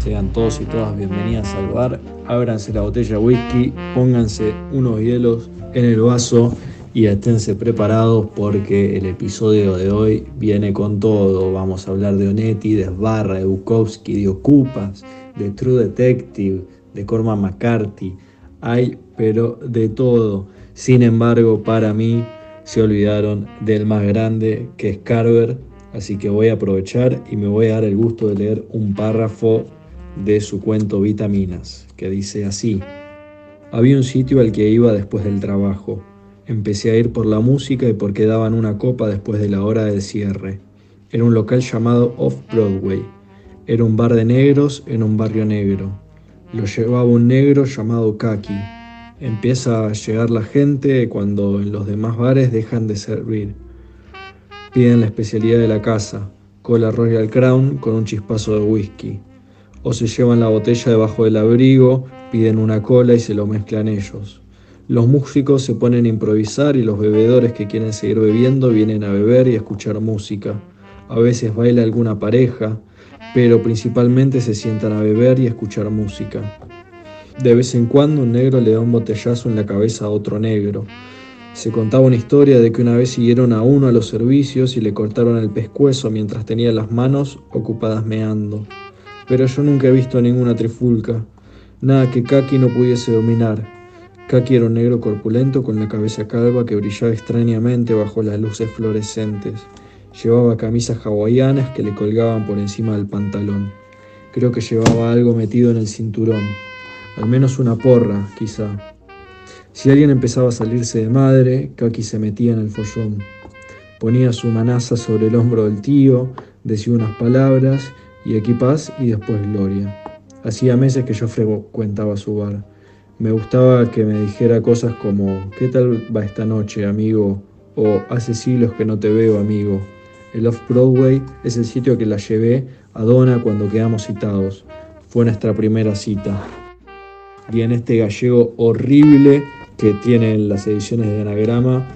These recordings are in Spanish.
Sean todos y todas bienvenidas al bar. Ábranse la botella de whisky, pónganse unos hielos en el vaso y esténse preparados porque el episodio de hoy viene con todo. Vamos a hablar de Onetti, de Sbarra, de Bukowski, de Ocupas, de True Detective, de Cormac McCarthy. Hay, pero de todo. Sin embargo, para mí se olvidaron del más grande que es Carver. Así que voy a aprovechar y me voy a dar el gusto de leer un párrafo de su cuento Vitaminas, que dice así. Había un sitio al que iba después del trabajo. Empecé a ir por la música y porque daban una copa después de la hora de cierre. Era un local llamado Off Broadway. Era un bar de negros en un barrio negro. Lo llevaba un negro llamado Kaki. Empieza a llegar la gente cuando en los demás bares dejan de servir. Piden la especialidad de la casa, cola Royal Crown con un chispazo de whisky o se llevan la botella debajo del abrigo, piden una cola y se lo mezclan ellos. Los músicos se ponen a improvisar y los bebedores que quieren seguir bebiendo vienen a beber y a escuchar música. A veces baila alguna pareja, pero principalmente se sientan a beber y a escuchar música. De vez en cuando un negro le da un botellazo en la cabeza a otro negro. Se contaba una historia de que una vez siguieron a uno a los servicios y le cortaron el pescuezo mientras tenía las manos ocupadas meando pero yo nunca he visto ninguna trifulca, nada que Kaki no pudiese dominar. Kaki era un negro corpulento con la cabeza calva que brillaba extrañamente bajo las luces fluorescentes. Llevaba camisas hawaianas que le colgaban por encima del pantalón. Creo que llevaba algo metido en el cinturón, al menos una porra, quizá. Si alguien empezaba a salirse de madre, Kaki se metía en el follón. Ponía su manaza sobre el hombro del tío, decía unas palabras y aquí paz y después gloria. Hacía meses que yo frecuentaba su bar. Me gustaba que me dijera cosas como ¿qué tal va esta noche, amigo? o hace siglos que no te veo, amigo. El Off-Broadway es el sitio que la llevé a Donna cuando quedamos citados. Fue nuestra primera cita. Y en este gallego horrible que tienen las ediciones de Anagrama,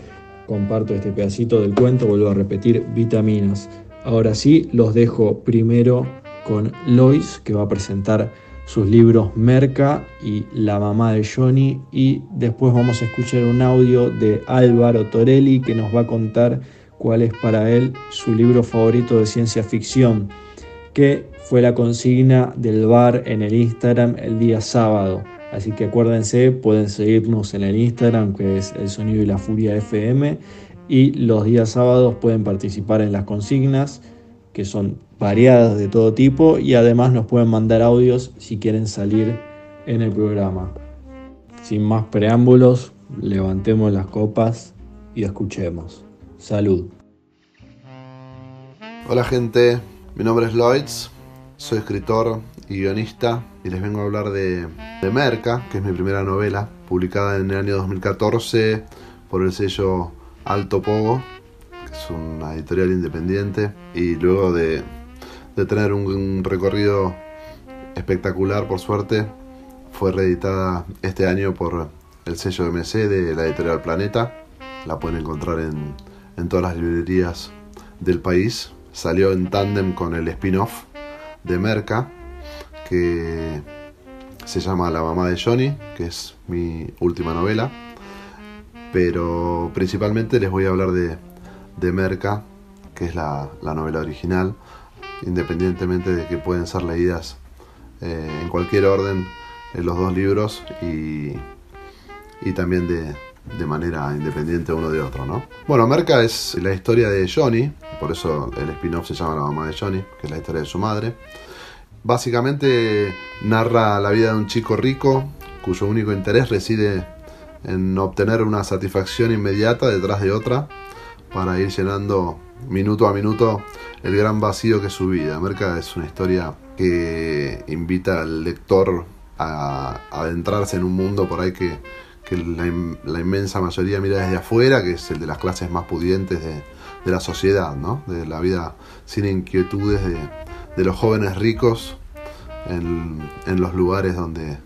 comparto este pedacito del cuento, vuelvo a repetir, vitaminas. Ahora sí, los dejo primero con Lois, que va a presentar sus libros Merca y La mamá de Johnny. Y después vamos a escuchar un audio de Álvaro Torelli, que nos va a contar cuál es para él su libro favorito de ciencia ficción, que fue la consigna del bar en el Instagram el día sábado. Así que acuérdense, pueden seguirnos en el Instagram, que es El Sonido y la Furia FM y los días sábados pueden participar en las consignas que son variadas de todo tipo y además nos pueden mandar audios si quieren salir en el programa. Sin más preámbulos, levantemos las copas y escuchemos. Salud. Hola gente, mi nombre es Lloyds, soy escritor y guionista y les vengo a hablar de, de Merca, que es mi primera novela, publicada en el año 2014 por el sello Alto Pogo, que es una editorial independiente, y luego de, tener un, recorrido espectacular, por suerte, fue reeditada este año por el sello MC de la editorial Planeta. La pueden encontrar en, en todas las librerías del país. Salió en tándem con el spin-off de Merca, que se llama La mamá de Johnny, que es mi última novela pero principalmente les voy a hablar de, de Merca, que es la, novela original, independientemente de que pueden ser leídas eh, en cualquier orden en los dos libros y, y también de, manera independiente uno de otro, ¿no? Bueno, Merca es la historia de Johnny, por eso el spin-off se llama La mamá de Johnny, que es la historia de su madre. Básicamente narra la vida de un chico rico cuyo único interés reside en obtener una satisfacción inmediata detrás de otra para ir llenando minuto a minuto el gran vacío que es su vida. Merca es una historia que invita al lector a, adentrarse en un mundo por ahí que, la, inmensa mayoría mira desde afuera, que es el de las clases más pudientes de, la sociedad, ¿no? de la vida sin inquietudes de, los jóvenes ricos en, los lugares donde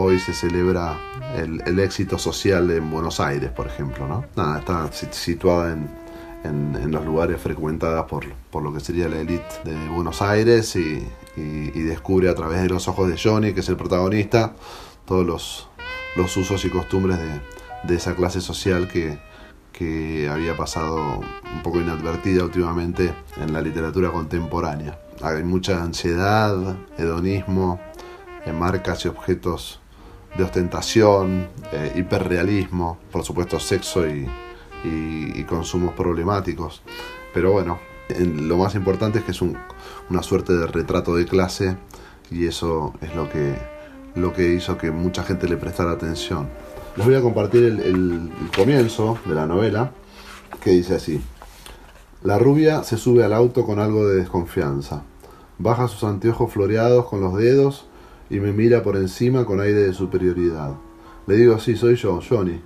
hoy se celebra el, éxito social en Buenos Aires, por ejemplo. ¿no? Nada, está situada en, en, los lugares frecuentados por, por, lo que sería la élite de Buenos Aires y, descubre a través de los ojos de Johnny, que es el protagonista, todos los, los usos y costumbres de, de esa clase social que, que había pasado un poco inadvertida últimamente en la literatura contemporánea. Hay mucha ansiedad, hedonismo, marcas y objetos de ostentación, eh, hiperrealismo, por supuesto sexo y, y, consumos problemáticos. Pero bueno, lo más importante es que es una suerte de retrato de clase y eso es lo que, lo que hizo que mucha gente le prestara atención. Les voy a compartir el, comienzo de la novela que dice así. La rubia se sube al auto con algo de desconfianza. Baja sus anteojos floreados con los dedos y me mira por encima con aire de superioridad. Le digo, sí, soy yo, Johnny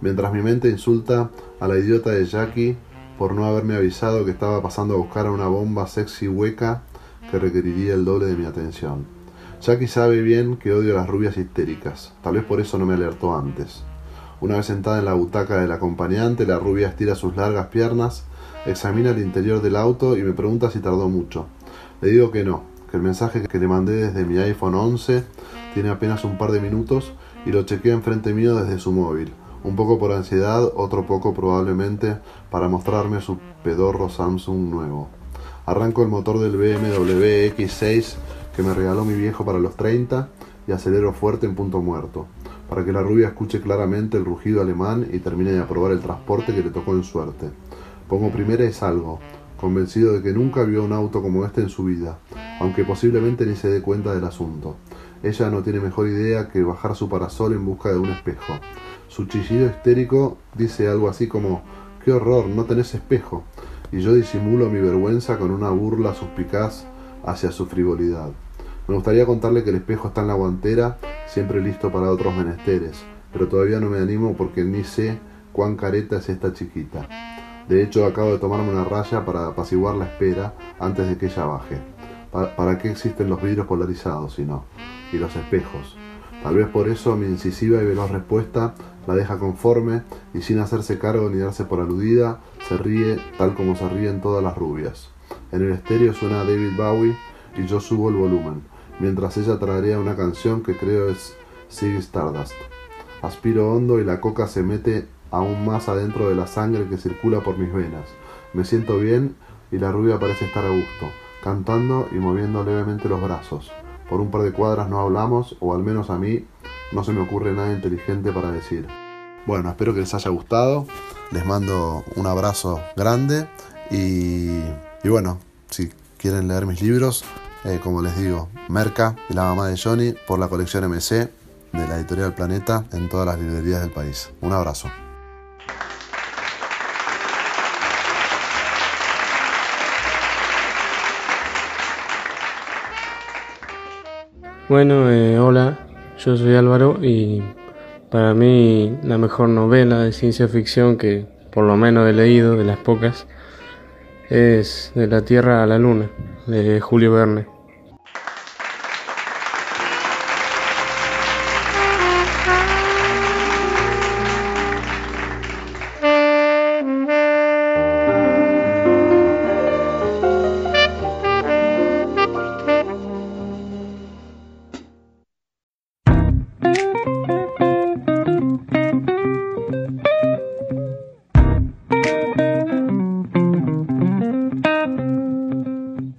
mientras mi mente insulta a la idiota de Jackie por no haberme avisado que estaba pasando a buscar a una bomba sexy hueca que requeriría el doble de mi atención. Jackie sabe bien que odio las rubias histéricas, tal vez por eso no me alertó antes. Una vez sentada en la butaca del acompañante, la rubia estira sus largas piernas, examina el interior del auto y me pregunta si tardó mucho. Le digo que no, que el mensaje que le mandé desde mi iPhone 11 tiene apenas un par de minutos y lo chequea enfrente mío desde su móvil un poco por ansiedad, otro poco probablemente para mostrarme su pedorro Samsung nuevo. Arranco el motor del BMW X6 que me regaló mi viejo para los 30 y acelero fuerte en punto muerto, para que la rubia escuche claramente el rugido alemán y termine de aprobar el transporte que le tocó en suerte. Pongo primera y salgo, convencido de que nunca vio un auto como este en su vida, aunque posiblemente ni se dé cuenta del asunto. Ella no tiene mejor idea que bajar su parasol en busca de un espejo. Su chillido histérico dice algo así como ¡Qué horror! No tenés espejo. Y yo disimulo mi vergüenza con una burla suspicaz hacia su frivolidad. Me gustaría contarle que el espejo está en la guantera, siempre listo para otros menesteres, pero todavía no me animo porque ni sé cuán careta es esta chiquita. De hecho, acabo de tomarme una raya para apaciguar la espera antes de que ella baje. ¿Para qué existen los vidrios polarizados si no? Y los espejos. Tal vez por eso mi incisiva y veloz respuesta la deja conforme y sin hacerse cargo ni darse por aludida, se ríe tal como se ríen todas las rubias. En el estéreo suena David Bowie y yo subo el volumen, mientras ella traería una canción que creo es Ziggy Stardust. Aspiro hondo y la coca se mete aún más adentro de la sangre que circula por mis venas. Me siento bien y la rubia parece estar a gusto, cantando y moviendo levemente los brazos. Por un par de cuadras no hablamos, o al menos a mí no se me ocurre nada inteligente para decir. Bueno, espero que les haya gustado. Les mando un abrazo grande y, bueno, si quieren leer mis libros, eh, como les digo, Merca y la mamá de Johnny por la colección MC de la editorial Planeta en todas las librerías del país. Un abrazo. Bueno, eh, hola, yo soy Álvaro y para mí la mejor novela de ciencia ficción que por lo menos he leído, de las pocas, es De la Tierra a la Luna, de Julio Verne.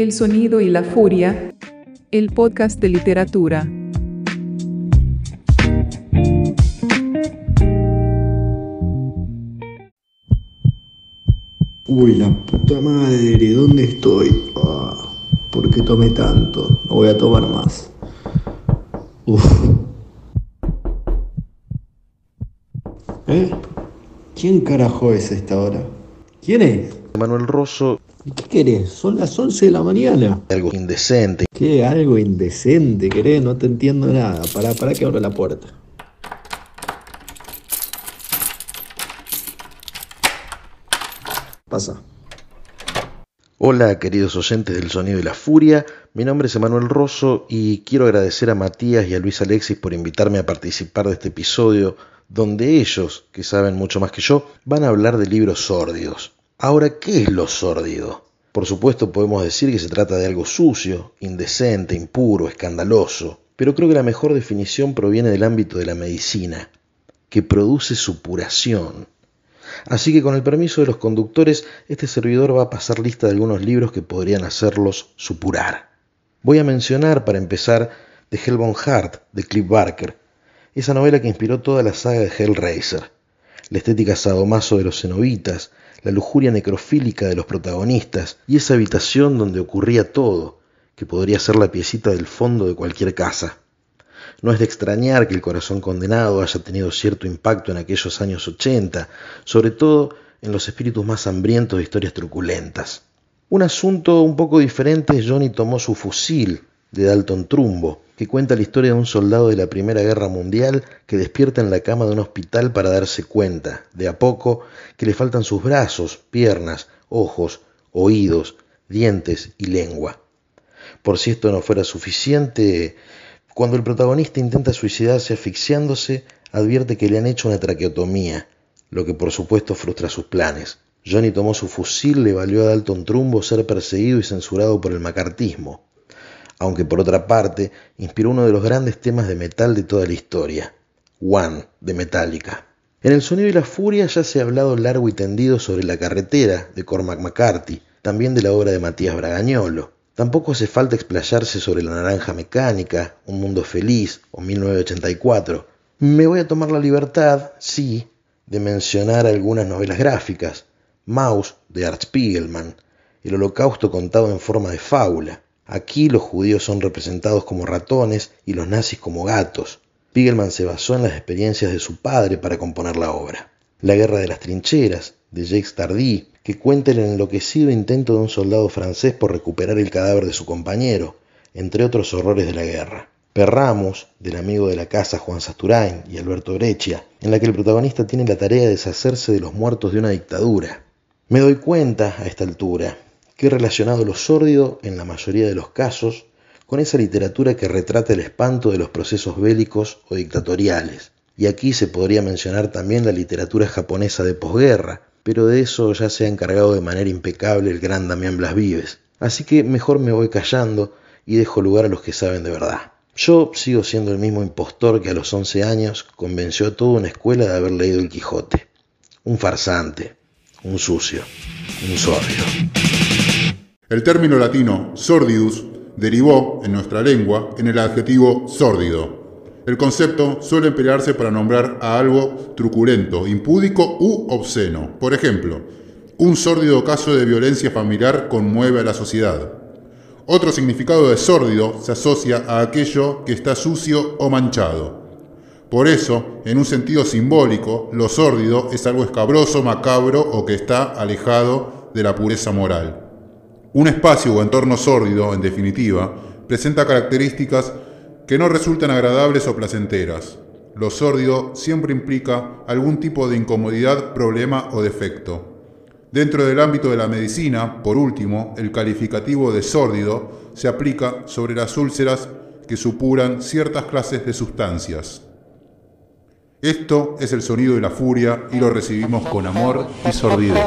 El sonido y la furia. El podcast de literatura. Uy, la puta madre, ¿dónde estoy? Ah, ¿Por qué tomé tanto? No voy a tomar más. Uf. ¿Eh? ¿Quién carajo es a esta hora? ¿Quién es? Manuel Rosso, ¿Y qué querés? Son las 11 de la mañana. algo indecente. ¿Qué? Algo indecente, querés? No te entiendo nada. Pará, pará que abro la puerta. Pasa. Hola, queridos oyentes del Sonido y la Furia. Mi nombre es Emanuel Rosso y quiero agradecer a Matías y a Luis Alexis por invitarme a participar de este episodio donde ellos, que saben mucho más que yo, van a hablar de libros sórdidos. Ahora, ¿qué es lo sórdido? Por supuesto podemos decir que se trata de algo sucio, indecente, impuro, escandaloso, pero creo que la mejor definición proviene del ámbito de la medicina, que produce supuración. Así que con el permiso de los conductores, este servidor va a pasar lista de algunos libros que podrían hacerlos supurar. Voy a mencionar, para empezar, The Hellbound Heart, de Cliff Barker, esa novela que inspiró toda la saga de Hellraiser, la estética sadomaso de los cenobitas, la lujuria necrofílica de los protagonistas y esa habitación donde ocurría todo, que podría ser la piecita del fondo de cualquier casa. No es de extrañar que el corazón condenado haya tenido cierto impacto en aquellos años 80, sobre todo en los espíritus más hambrientos de historias truculentas. Un asunto un poco diferente, Johnny tomó su fusil de Dalton Trumbo, que cuenta la historia de un soldado de la Primera Guerra Mundial que despierta en la cama de un hospital para darse cuenta, de a poco, que le faltan sus brazos, piernas, ojos, oídos, dientes y lengua. Por si esto no fuera suficiente, cuando el protagonista intenta suicidarse asfixiándose, advierte que le han hecho una traqueotomía, lo que por supuesto frustra sus planes. Johnny tomó su fusil, le valió a Dalton Trumbo ser perseguido y censurado por el macartismo, aunque por otra parte inspiró uno de los grandes temas de metal de toda la historia, One de Metallica. En El sonido y la furia ya se ha hablado largo y tendido sobre La carretera de Cormac McCarthy, también de la obra de Matías Bragañolo. Tampoco hace falta explayarse sobre La Naranja Mecánica, Un Mundo Feliz o 1984. Me voy a tomar la libertad, sí, de mencionar algunas novelas gráficas. Maus, de Art Spiegelman, El Holocausto contado en forma de fábula. Aquí los judíos son representados como ratones y los nazis como gatos. Spiegelman se basó en las experiencias de su padre para componer la obra. La Guerra de las Trincheras, de Jacques Tardy, que cuenta el enloquecido intento de un soldado francés por recuperar el cadáver de su compañero, entre otros horrores de la guerra. Perramos, del amigo de la casa Juan Sasturain y Alberto Breccia, en la que el protagonista tiene la tarea de deshacerse de los muertos de una dictadura. Me doy cuenta, a esta altura, que he relacionado lo sórdido, en la mayoría de los casos, con esa literatura que retrata el espanto de los procesos bélicos o dictatoriales. Y aquí se podría mencionar también la literatura japonesa de posguerra, pero de eso ya se ha encargado de manera impecable el gran Damián Blas Vives. Así que mejor me voy callando y dejo lugar a los que saben de verdad. Yo sigo siendo el mismo impostor que a los 11 años convenció a toda una escuela de haber leído el Quijote. Un farsante, un sucio, un sórdido. El término latino sordidus derivó en nuestra lengua en el adjetivo sórdido. El concepto suele emplearse para nombrar a algo truculento, impúdico u obsceno. Por ejemplo, un sórdido caso de violencia familiar conmueve a la sociedad. Otro significado de sórdido se asocia a aquello que está sucio o manchado. Por eso, en un sentido simbólico, lo sórdido es algo escabroso, macabro o que está alejado de la pureza moral. Un espacio o entorno sórdido, en definitiva, presenta características que no resultan agradables o placenteras. Lo sórdido siempre implica algún tipo de incomodidad, problema o defecto. Dentro del ámbito de la medicina, por último, el calificativo de sórdido se aplica sobre las úlceras que supuran ciertas clases de sustancias. Esto es el sonido de la furia y lo recibimos con amor y sordidez.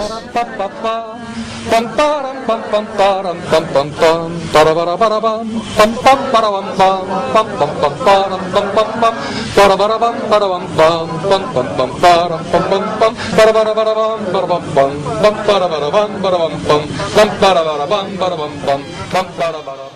Bum-ba-da-ba-da-bum, ba-da-bum-bum, bum-ba-da-ba-da-bum, ba-da-bum-bum, bum-ba-da-ba-da-bum, ba-da-bum-bum, bum-ba-da-ba-da-bum, ba-da-bum-bum, bum-ba-da-ba-da-bum.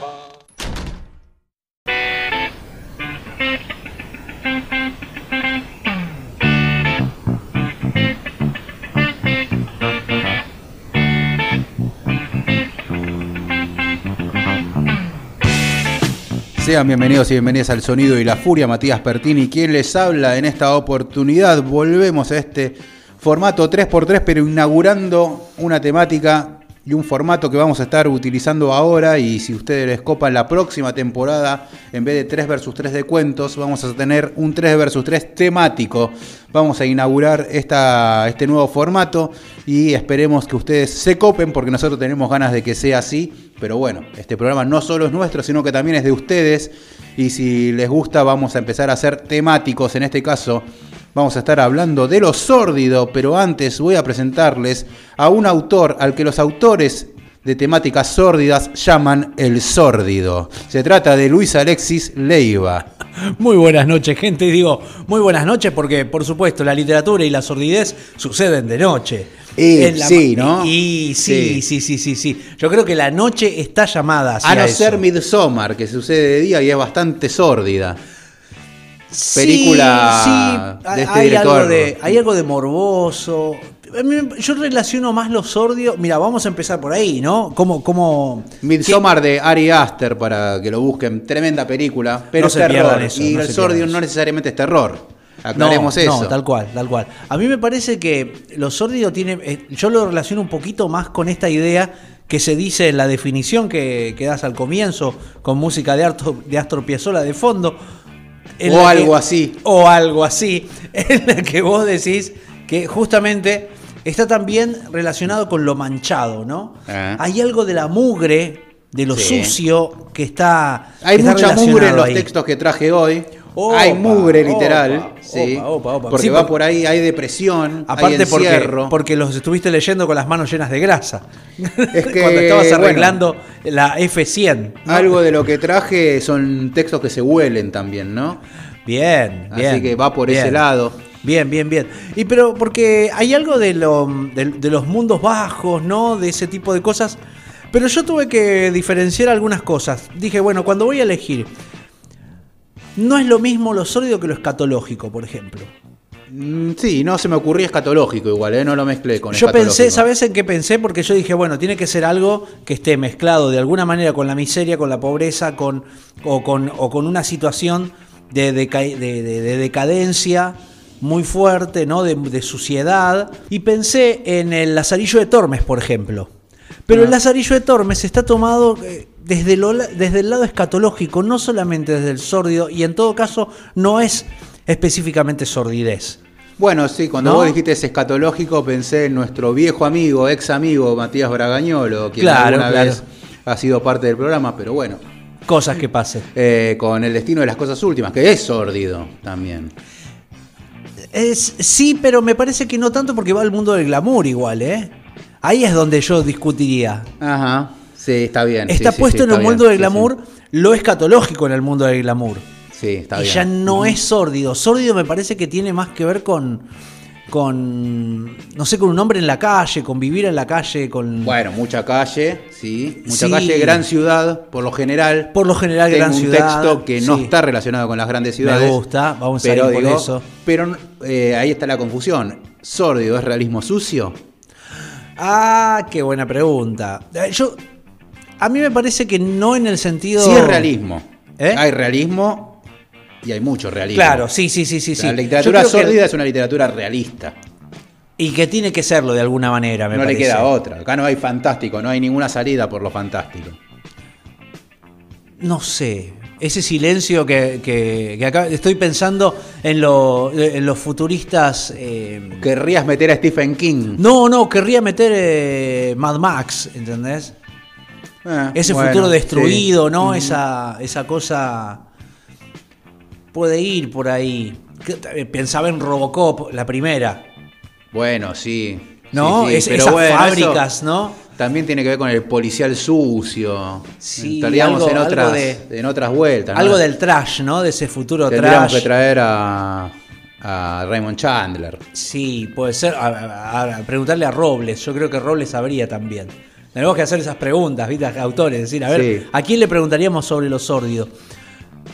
Sean bienvenidos y bienvenidas al Sonido y la Furia, Matías Pertini, quien les habla en esta oportunidad. Volvemos a este formato 3x3, pero inaugurando una temática y un formato que vamos a estar utilizando ahora y si ustedes les copan la próxima temporada, en vez de 3 versus 3 de cuentos, vamos a tener un 3 versus 3 temático. Vamos a inaugurar esta, este nuevo formato y esperemos que ustedes se copen porque nosotros tenemos ganas de que sea así pero bueno, este programa no solo es nuestro, sino que también es de ustedes. Y si les gusta, vamos a empezar a ser temáticos. En este caso, vamos a estar hablando de lo sórdido. Pero antes voy a presentarles a un autor al que los autores de temáticas sórdidas llaman el sórdido. Se trata de Luis Alexis Leiva. Muy buenas noches, gente. Digo, muy buenas noches porque, por supuesto, la literatura y la sordidez suceden de noche. Y, sí, ¿no? Y, sí, sí, sí, sí, sí, Yo creo que la noche está llamada hacia A no ser Midsommar, que sucede de día y es bastante sórdida. Película de este hay director. Algo de, hay algo de morboso. Yo relaciono más los sordios. Mira, vamos a empezar por ahí, ¿no? Como, como Midsommar de Ari Aster para que lo busquen. Tremenda película, pero No es terror. eso, y no el sordio no necesariamente es terror. Aclaremos no, eso. No, tal cual, tal cual. A mí me parece que lo sórdido tiene. eh, yo lo relaciono un poquito más con esta idea que se dice en la definición que, que das al comienzo, con música de, Arto- de Astor Piazzolla de fondo. O algo que- así. O algo así, en la que vos decís que justamente está también relacionado con lo manchado, ¿no? Ah. Hay algo de la mugre, de lo Sí. sucio, que está. Hay que está mucha mugre en los ahí. textos que traje hoy. Opa, hay mugre literal. sí, opa, opa, opa. Porque Sí, va por- ahí, hay depresión, hay Aparte porque, porque los estuviste leyendo con las manos llenas de grasa. Es que, Cuando estabas bueno. arreglando la F100. ¿no? Algo de lo que traje son textos que se huelen también, ¿no? Bien, bien. Así que va por bien. ese lado. Bien, bien, bien. Y pero porque hay algo de, lo, de, de los mundos bajos, ¿no? De ese tipo de cosas. Pero yo tuve que diferenciar algunas cosas. Dije, bueno, cuando voy a elegir, no es lo mismo lo sólido que lo escatológico, por ejemplo. Mm, Sí, no se me ocurría escatológico igual, ¿eh? no lo mezclé con Yo pensé. ¿sabes en qué pensé? Porque yo dije, bueno, tiene que ser algo que esté mezclado de alguna manera con la miseria, con la pobreza, con, o, con, o con una situación de, de- de- de decadencia muy fuerte, ¿no? De, suciedad. Y pensé en el Lazarillo de Tormes, por ejemplo. Pero el Lazarillo de Tormes está tomado eh, desde, lo la- desde el lado escatológico, no solamente desde el sórdido, y en todo caso no es específicamente sordidez. Bueno, sí, cuando ¿No? vos dijiste ese escatológico pensé en nuestro viejo amigo, ex amigo Matías Bragañolo, quien Claro, alguna claro. vez ha sido parte del programa, pero bueno, Cosas que pasen. eh, con el destino de las cosas últimas, que es sórdido también. Es, sí, pero me parece que no tanto porque va al mundo del glamour igual, ¿eh? Ahí es donde yo discutiría. Ajá, sí, está bien. Está sí, sí, puesto sí, en el mundo del sí, glamour lo escatológico en el mundo del glamour. Sí, sí, está y bien. ya no es sórdido. Sórdido me parece que tiene más que ver con. con. no sé, con un hombre en la calle, con vivir en la calle, con. Bueno, mucha calle, sí, mucha Sí. calle, gran ciudad, por lo general. Por lo general, Tengo gran un ciudad. texto que no sí. está relacionado con las grandes ciudades. Me gusta, vamos a ir por digo, eso. Pero eh, ahí está la confusión. ¿Sórdido es realismo sucio? Ah, qué buena pregunta. Eh, Yo. A mí me parece que no en el sentido. Sí es realismo. ¿Eh? Hay realismo y hay mucho realismo. Claro, sí, sí, sí, sí. La literatura que- sórdida es una literatura realista. Y que tiene que serlo de alguna manera, me no parece. le queda otra. Acá no hay fantástico, no hay ninguna salida por lo fantástico. No sé. Ese silencio que, que- que acá estoy pensando en, lo- en los futuristas. eh, Querrías meter a Stephen King. no, no, querría meter eh, Mad Max, ¿entendés? Ah, Ese bueno, futuro destruido, sí. ¿no? Esa, esa cosa puede ir por ahí. Eh, Pensaba en Robocop, la primera, Bueno, sí. ¿no? Sí, sí, Es- pero esas bueno, fábricas, ¿no? También tiene que ver con el policial sucio. Sí, Estaríamos algo- en, algo otras, de- en otras vueltas. ¿no? Algo del trash, ¿no? De ese futuro Tendríamos trash. que traer a, a Raymond Chandler. Sí, puede ser. A, a- a preguntarle a Robles. Yo creo que Robles sabría también. Tenemos que hacer esas preguntas, ¿viste? Autores. Decir, a ver, Sí. ¿a quién le preguntaríamos sobre lo sórdido?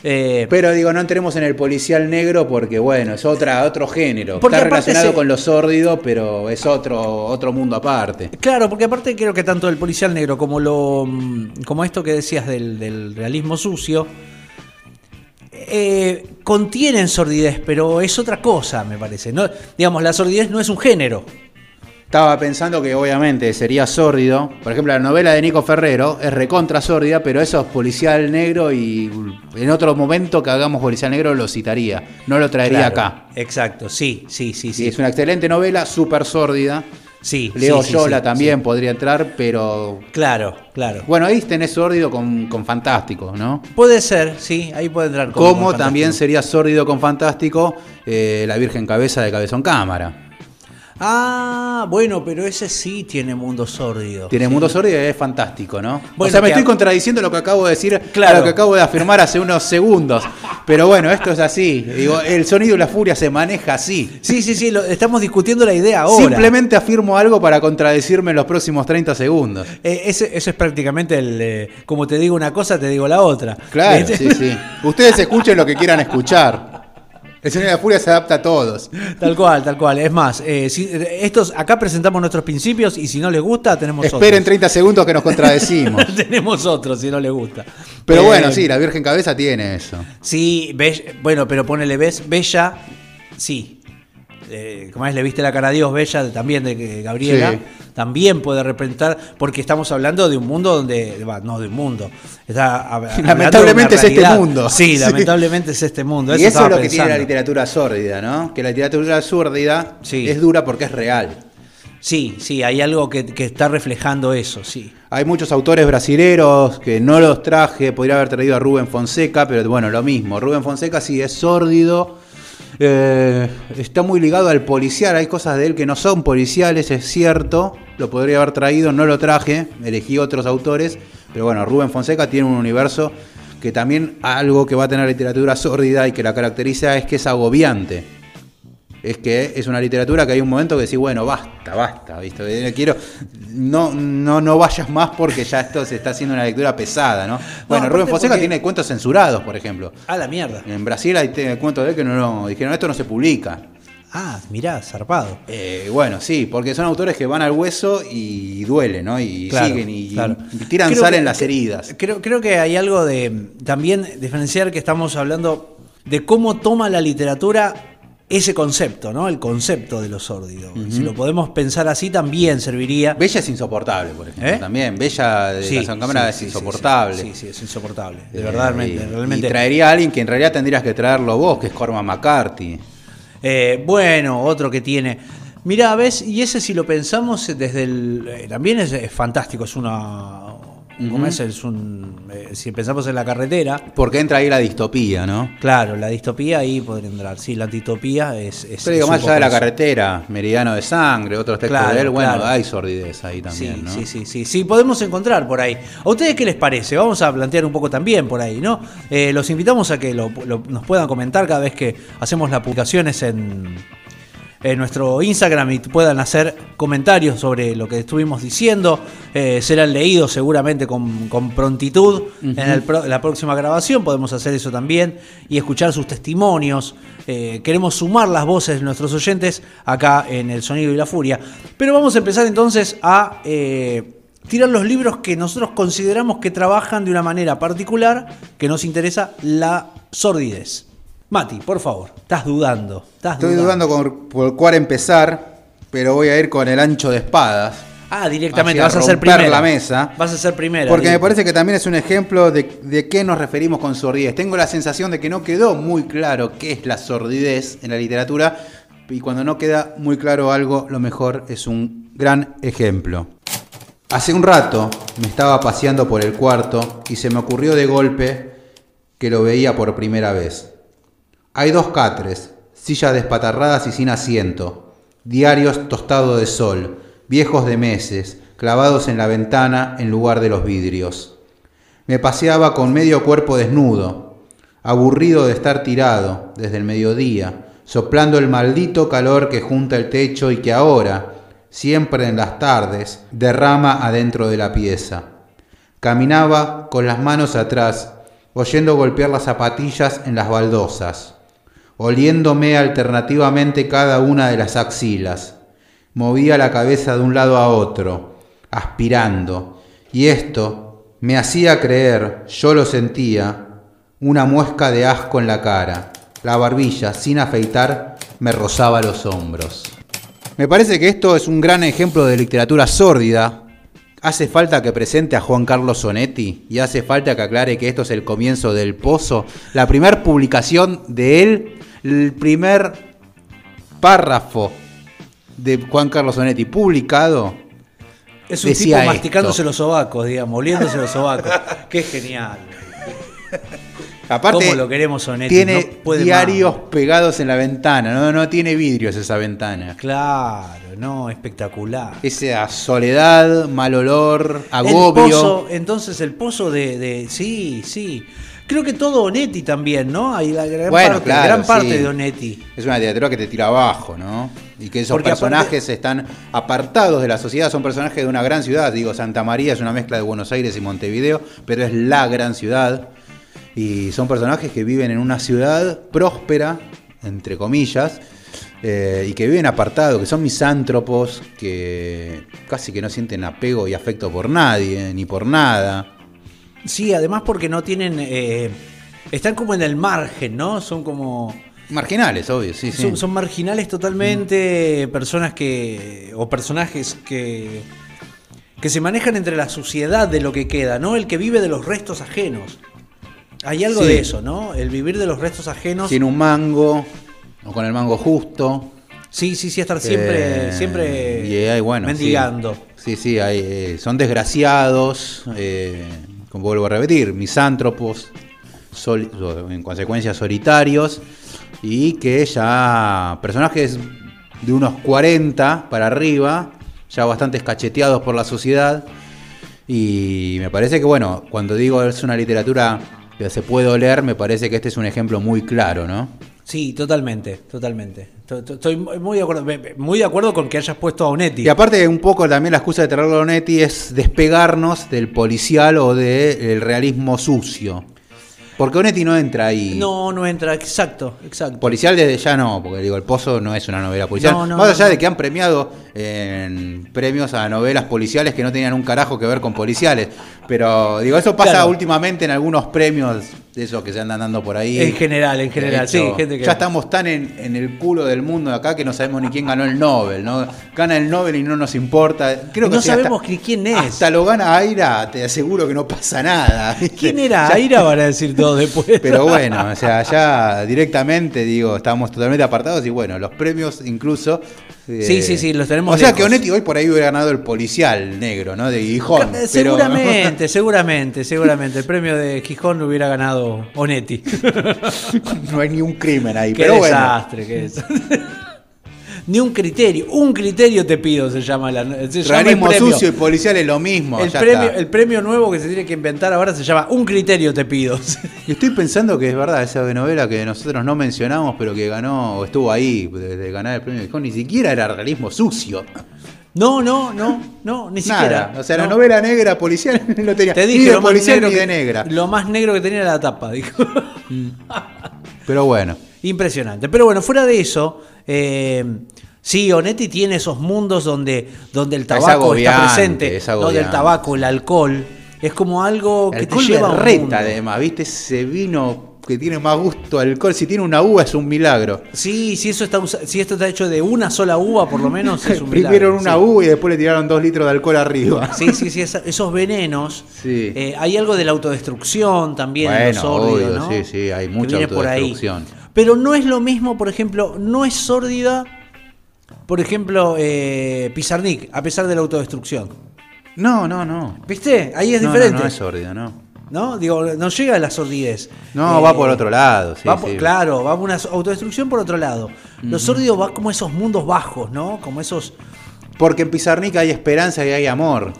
Eh, Pero digo, no entremos en el policial negro porque, bueno, es otra, otro género. Está relacionado se- con lo sórdido, pero es otro, otro mundo aparte. Claro, porque aparte creo que tanto el policial negro como lo como esto que decías del, del realismo sucio eh, contienen sordidez, pero es otra cosa, me parece. No, digamos, la sordidez no es un género. Estaba pensando que obviamente sería sórdido. Por ejemplo, la novela de Nico Ferrero es recontra sórdida, pero eso es policial negro y en otro momento que hagamos policial negro lo citaría. No lo traería Claro, acá. Exacto, sí, sí, sí, Sí, es una excelente novela, súper sórdida. Sí, Leo sí, Yola sí, también sí. podría entrar, pero Claro, claro. bueno, ahí tenés sórdido con, con fantástico, ¿no? Puede ser, sí, ahí puede entrar como también sería sórdido con fantástico eh, La Virgen Cabeza de Cabezón Cámara. Ah, bueno, pero ese sí tiene mundo sórdido. Tiene Sí. mundo sórdido y es fantástico, ¿no? Bueno, o sea, me estoy contradiciendo lo que acabo de decir, Claro. lo que acabo de afirmar hace unos segundos. Pero bueno, esto es así. Digo, el sonido y la furia se maneja así. Sí, sí, sí, lo- estamos discutiendo la idea ahora. Simplemente afirmo algo para contradecirme en los próximos 30 segundos. Eh, ese, ese es prácticamente el. eh, como te digo una cosa, te digo la otra. Claro, ¿Viste? sí, sí. Ustedes escuchen lo que quieran escuchar. El sonido y la furia se adapta a todos. Tal cual, tal cual. Es más, eh, si- estos, acá presentamos nuestros principios y si no les gusta, tenemos Esperen otros. 30 segundos que nos contradecimos. tenemos otros si no les gusta. Pero Eh, bueno, sí, la Virgen Cabeza tiene eso. Sí, Be- bueno, pero ponele, ¿ves? Bella, sí. Eh, como es, le viste la cara a Dios, Bella, también de Gabriela, Sí. también puede representar, porque estamos hablando de un mundo donde, va, no de un mundo, está Lamentablemente es este mundo. Sí, Sí. lamentablemente es este mundo. Y eso es lo que tiene la literatura sórdida, ¿no? Que la literatura sórdida Sí. es dura porque es real. Sí, sí, hay algo que, que está reflejando eso, sí. Hay muchos autores brasileros que no los traje, podría haber traído a Rubén Fonseca, pero bueno, lo mismo. Rubén Fonseca sí es sórdido, eh, está muy ligado al policial, hay cosas de él que no son policiales, es cierto, lo podría haber traído, no lo traje, elegí otros autores, pero bueno, Rubén Fonseca tiene un universo que también algo que va a tener literatura sórdida y que la caracteriza es que es agobiante. Es que es una literatura que hay un momento que decís, bueno, basta, basta, ¿viste? Eh, Quiero, no, no, no vayas más porque ya esto se está haciendo una lectura pesada, ¿no? Bueno, Rubén Fonseca tiene cuentos censurados, por ejemplo. Ah, la mierda. En Brasil hay cuentos de él que no, no- dijeron, esto no se publica. Ah, mirá, zarpado. Eh, bueno, sí, porque son autores que van al hueso y duelen, ¿no? Y Claro, siguen y, claro. y tiran Creo sal que- en las heridas. Creo, creo que hay algo de también diferenciar que estamos hablando de cómo toma la literatura ese concepto, ¿no? El concepto de lo sórdido. Si lo podemos pensar así, también serviría. Bella es insoportable, por ejemplo, ¿Eh? también. Bella de Sí, Casa Cámara sí, es sí, insoportable. Sí, sí, es insoportable. De Eh, verdad, y- realmente. realmente. Y traería a alguien que en realidad tendrías que traerlo vos, que es Cormac McCarthy. Eh, bueno, otro que tiene. Mirá, ves, y ese si lo pensamos desde el. eh, también es, es fantástico, es una. ¿Cómo es? Es un. eh, si pensamos en la carretera. Porque entra ahí la distopía, ¿no? Claro, la distopía ahí podría entrar. Sí, la antitopía es. es Pero digo, más allá de la eso. carretera, Meridiano de Sangre, otros textos Claro, de él, bueno, claro. hay sordidez ahí también, Sí, ¿no? sí, sí, sí, sí, podemos encontrar por ahí. ¿A ustedes qué les parece? Vamos a plantear un poco también por ahí, ¿no? Eh, los invitamos a que lo- lo- nos puedan comentar cada vez que hacemos las publicaciones en, en nuestro Instagram y puedan hacer comentarios sobre lo que estuvimos diciendo. Eh, serán leídos seguramente con, con prontitud en el pro- la próxima grabación. Podemos hacer eso también y escuchar sus testimonios. Eh, queremos sumar las voces de nuestros oyentes acá en El Sonido y la Furia. Pero vamos a empezar entonces a eh, tirar los libros que nosotros consideramos que trabajan de una manera particular, que nos interesa la sordidez. Mati, por favor, estás dudando. Estás Estoy dudando con- por cuál empezar, pero voy a ir con el ancho de espadas. Ah, directamente, vas a ser primera. la mesa. Vas a ser primera. Porque me parece que también es un ejemplo de, de qué nos referimos con sordidez. Tengo la sensación de que no quedó muy claro qué es la sordidez en la literatura y cuando no queda muy claro algo, lo mejor es un gran ejemplo. Hace un rato me estaba paseando por el cuarto y se me ocurrió de golpe que lo veía por primera vez. Hay dos catres, sillas despatarradas y sin asiento, diarios tostados de sol, viejos de meses, clavados en la ventana en lugar de los vidrios. Me paseaba con medio cuerpo desnudo, aburrido de estar tirado desde el mediodía, soplando el maldito calor que junta el techo y que ahora, siempre en las tardes, derrama adentro de la pieza. Caminaba con las manos atrás, oyendo golpear las zapatillas en las baldosas, oliéndome alternativamente cada una de las axilas. Movía la cabeza de un lado a otro, aspirando, y esto me hacía creer, yo lo sentía, una muesca de asco en la cara. La barbilla, sin afeitar, me rozaba los hombros. Me parece que esto es un gran ejemplo de literatura sórdida. Hace falta que presente a Juan Carlos Sonetti y hace falta que aclare que esto es el comienzo del Pozo. La primera publicación de él, el primer párrafo de Juan Carlos Sonetti publicado. Es un decía tipo masticándose esto. los sobacos, digamos, oliéndose los sobacos. Qué genial. Aparte, ¿Cómo lo queremos Sonetti? tiene No puede diarios más. pegados en la ventana, no, no tiene vidrios esa ventana. Claro, no, espectacular. Esa soledad, mal olor, El agobio. pozo, entonces el pozo de, de- Sí, sí. Creo que todo Onetti también, ¿no? Hay la gran Bueno, parte, claro, gran parte sí. de Onetti. Es una literatura que te tira abajo, ¿no? Y que esos Porque personajes están apartados de la sociedad, son personajes de una gran ciudad. Digo, Santa María es una mezcla de Buenos Aires y Montevideo, pero es la gran ciudad. Y son personajes que viven en una ciudad próspera, entre comillas, eh, y que viven apartados, que son misántropos, que casi que no sienten apego y afecto por nadie, ni por nada. Sí, además porque no tienen. eh, están como en el margen, ¿no? Son como. Marginales, obvio, sí, sí. Son, son marginales totalmente, personas que. o personajes que. que se manejan entre la suciedad de lo que queda, ¿no? El que vive de los restos ajenos. Hay algo Sí. de eso, ¿no? El vivir de los restos ajenos. Sin un mango, o con el mango justo. Sí, sí, sí, estar siempre, Eh, siempre y hay, bueno, mendigando. Sí, sí, sí, hay, eh, son desgraciados, eh, como vuelvo a repetir, misántropos, en consecuencia solitarios, y que ya personajes de unos 40 para arriba, ya bastante escacheteados por la sociedad, y me parece que, bueno, cuando digo es una literatura que se puede oler, me parece que este es un ejemplo muy claro, ¿no? Sí, totalmente, totalmente. To- to- Estoy muy de acuerdo, muy de acuerdo con que hayas puesto a Onetti. Y aparte, un poco también la excusa de traerlo a Onetti es despegarnos del policial o del realismo sucio. Porque Onetti no entra ahí. No, no entra, exacto, exacto. Policial desde ya no, porque digo, El Pozo no es una novela policial. No, no, Más allá no, de que han premiado en premios a novelas policiales que no tenían un carajo que ver con policiales. Pero digo, eso pasa Claro. últimamente en algunos premios de esos que se andan dando por ahí. En general, en general, De hecho, sí, gente que- Ya estamos tan en, en el culo del mundo acá que no sabemos ni quién ganó el Nobel, ¿no? Gana el Nobel y no nos importa. Creo que no hasta- sabemos ni quién es. Hasta lo gana Aira, te aseguro que no pasa nada. ¿viste? ¿Quién era Ya- Aira? Van a decir todos después. Pero bueno, o sea, ya directamente, digo, estamos totalmente apartados y bueno, los premios incluso. eh, Sí, sí, sí, los tenemos O sea lejos. que Onetti hoy por ahí hubiera ganado el policial negro, ¿no? De Gijón. Pero- Seguramente, seguramente, seguramente. El premio de Gijón lo hubiera ganado Onetti. no hay ni un crimen ahí, Qué pero bueno. desastre, qué desastre. Ni un criterio, un criterio te pido se llama la se llama sucio y policial es lo mismo. El premio, está. el premio nuevo que se tiene que inventar ahora se llama Un criterio te pido. Y estoy pensando que es verdad esa novela que nosotros no mencionamos, pero que ganó, o estuvo ahí de, de ganar el premio de Gijón, ni siquiera era realismo sucio. No, no, no, no, ni Nada. siquiera. O sea, la No. novela negra policial no tenía Te ni dije de lo más, policial ni de que, negra. lo más negro que tenía era la tapa, dijo. Pero bueno. Impresionante. Pero bueno, fuera de eso, eh, sí, Onetti tiene esos mundos donde, donde el tabaco está presente, es donde el tabaco, el alcohol, es como algo que te lleva a un berreta, mundo. además, ¿viste? Ese vino que tiene más gusto alcohol. Si tiene una uva es un milagro. Sí, si eso está si esto está hecho de una sola uva, por lo menos es un Primero milagro, una sí. uva y después le tiraron dos litros de alcohol arriba. Sí, sí, sí, esos venenos. Sí. eh, hay algo de la autodestrucción también en Bueno, los obvio, ¿no? sí, sí, hay mucha viene por ahí. autodestrucción. Pero no es lo mismo, por ejemplo, no es sórdida, por ejemplo, eh, Pizarnik, a pesar de la autodestrucción. No, no, no. ¿Viste? Ahí es No, no, diferente. No, es sórdido, no. ¿No? Digo, no llega a la sordidez. No, Eh, va por otro lado. sí, va por- sí. Claro, va por una autodestrucción por otro lado. Los Ujú. sórdidos va como esos mundos bajos, ¿no? Como esos Porque en Pizarnik hay esperanza y hay amor.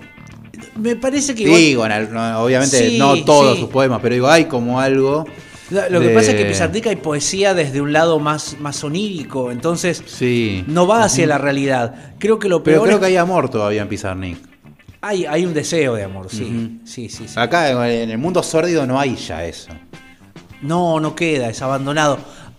Me parece que Digo, no, obviamente Sí, no todos sus poemas, pero digo, hay como algo. Lo, lo que de- pasa es que en Pizarnik hay poesía desde un lado más, más onírico, entonces Sí. no va hacia la realidad. Creo que lo Pero peor creo es- que hay amor todavía en Pizarnik. Hay, hay un deseo de amor, sí. sí, sí, sí. Acá en el mundo sórdido no hay ya eso. No, no queda, es abandonado.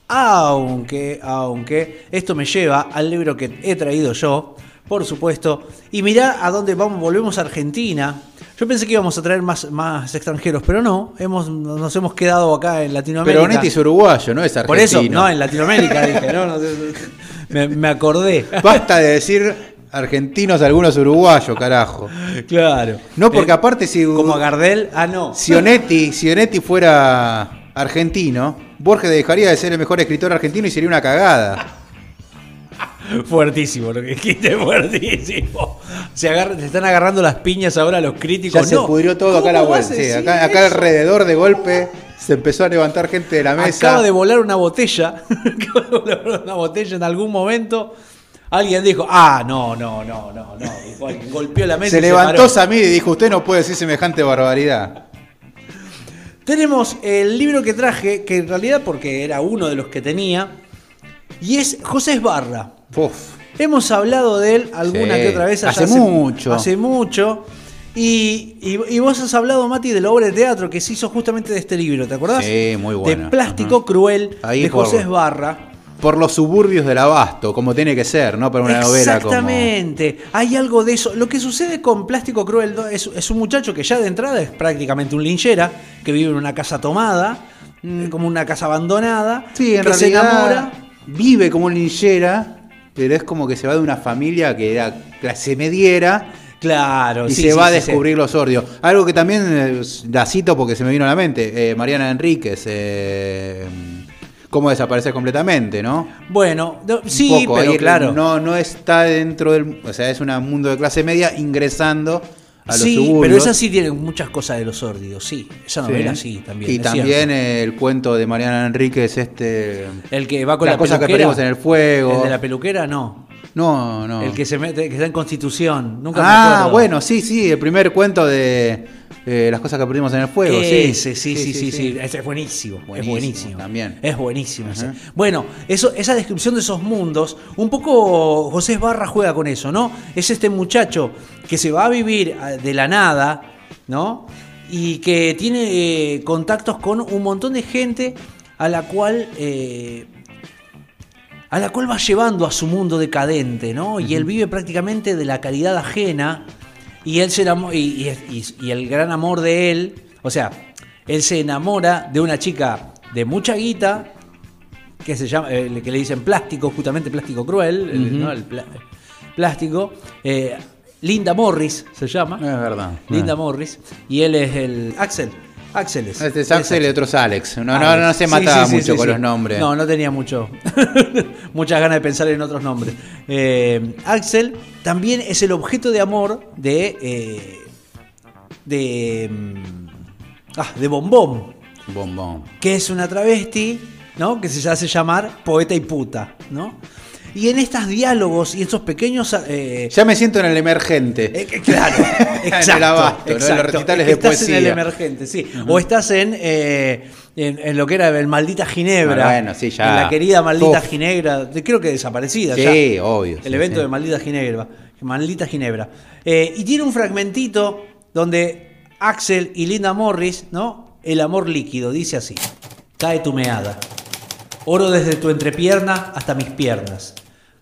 Aunque, aunque, esto me lleva al libro que he traído yo, por supuesto. Y mirá a dónde vamos, volvemos a Argentina. Yo pensé que íbamos a traer más, más extranjeros, pero no, hemos, nos hemos quedado acá en Latinoamérica. Pero Netti es uruguayo, no es argentino. Por eso, no, en Latinoamérica dije, no, no, me, me acordé. Basta de decir argentinos, algunos uruguayos, carajo. Claro. No, porque aparte si... Como Gardel, ah, no. Si Onetti, si Onetti fuera argentino, Borges dejaría de ser el mejor escritor argentino y sería una cagada. Fuertísimo lo que dijiste, fuertísimo. Se, agarra- se están agarrando las piñas ahora los críticos. Ya se pudrió todo acá a la ¿cómo vas vuelta. sí, acá, acá alrededor de golpe se empezó a levantar gente de la mesa. Acaba de volar una botella. Acaba de volar una botella en algún momento. Alguien dijo, ah, no, no, no, no, no. Y golpeó la mesa. se y levantó paró. Samir y dijo, usted no puede decir semejante barbaridad. Tenemos el libro que traje, que en realidad porque era uno de los que tenía, y es José Esbarra. Hemos hablado de él alguna Sí, que otra vez. hace mucho. Hace mucho. Y, y- y vos has hablado, Mati, de la obra de teatro que se hizo justamente de este libro, ¿te acordás? Sí, muy buena. De Plástico Cruel, Ahí de José Esbarra. Por los suburbios del abasto, como tiene que ser, ¿no? Para una novela como... Exactamente, hay algo de eso. Lo que sucede con Plástico Cruel es, es un muchacho que ya de entrada es prácticamente un linchera, que vive en una casa tomada, eh, como una casa abandonada, Mm. Sí, en que se realidad enamora. vive como un linchera, pero es como que se va de una familia que era clase mediera. Claro, y sí, se sí, va a descubrir los sordios. Algo que también eh, la cito porque se me vino a la mente. eh, Mariana Enríquez, eh, cómo desaparecer completamente, ¿no? Bueno, no, sí, poco, pero claro. No, no está dentro del. O sea, es un mundo de clase media ingresando a los sí, suburbios. pero esa sí tiene muchas cosas de los sórdidos, sí. Esa novela sí, también. Y también cierto. el cuento de Mariana Enríquez, este. El que va con las la cosas que perdimos en el fuego. El de la peluquera, no. No, no. El que se mete, que está en Constitución. Nunca me ah, acuerdo. bueno, sí, sí, el primer cuento de eh, las cosas que perdimos en el fuego. sí. Ese, sí, sí, sí, sí, Ese es buenísimo, es Buenísimo, también. Es buenísimo. ese. Bueno, eso, esa descripción de esos mundos, un poco José Barra juega con eso, ¿no? Es este muchacho que se va a vivir ah, de la nada, ¿no? Y que tiene eh, contactos con un montón de gente a la cual. eh, a la cual va llevando a su mundo decadente, ¿no? Y él vive prácticamente de la caridad ajena y él se enamo- y, y- el gran amor de él, o sea, él se enamora de una chica de mucha guita que se llama, eh, que le dicen plástico, justamente plástico cruel, el-. ¿no? El plástico. eh, Linda Morris se llama. Es verdad. Linda Morris. Y él es el Axel. Axel es. Este es Axel y otro es Alex. No, no, Alex. no se mataba sí, sí, mucho sí, con los nombres. No, no tenía mucho. muchas ganas de pensar en otros nombres. Eh, Axel también es el objeto de amor de. eh, de. mm, Ah, de Bombón, Bombón. que es una travesti, ¿no? Que se hace llamar poeta y puta, ¿no? Y en estos diálogos y estos pequeños. eh, Ya me siento en el emergente. eh, claro, exacto. en el abasto, ¿no? en exacto. los recitales estás de poesía. en el emergente, sí. O estás en, eh, en, en lo que era el Maldita Ginebra. Ah, bueno, sí, ya. En la querida Maldita Uf. Ginebra. Creo que desaparecida Sí, ya. obvio, El sí, evento sí. de Maldita Ginebra. Maldita Ginebra. Eh, y tiene un fragmentito donde Axel y Linda Morris, ¿no? El amor líquido, dice así. Cae tu meada. Oro desde tu entrepierna hasta mis piernas.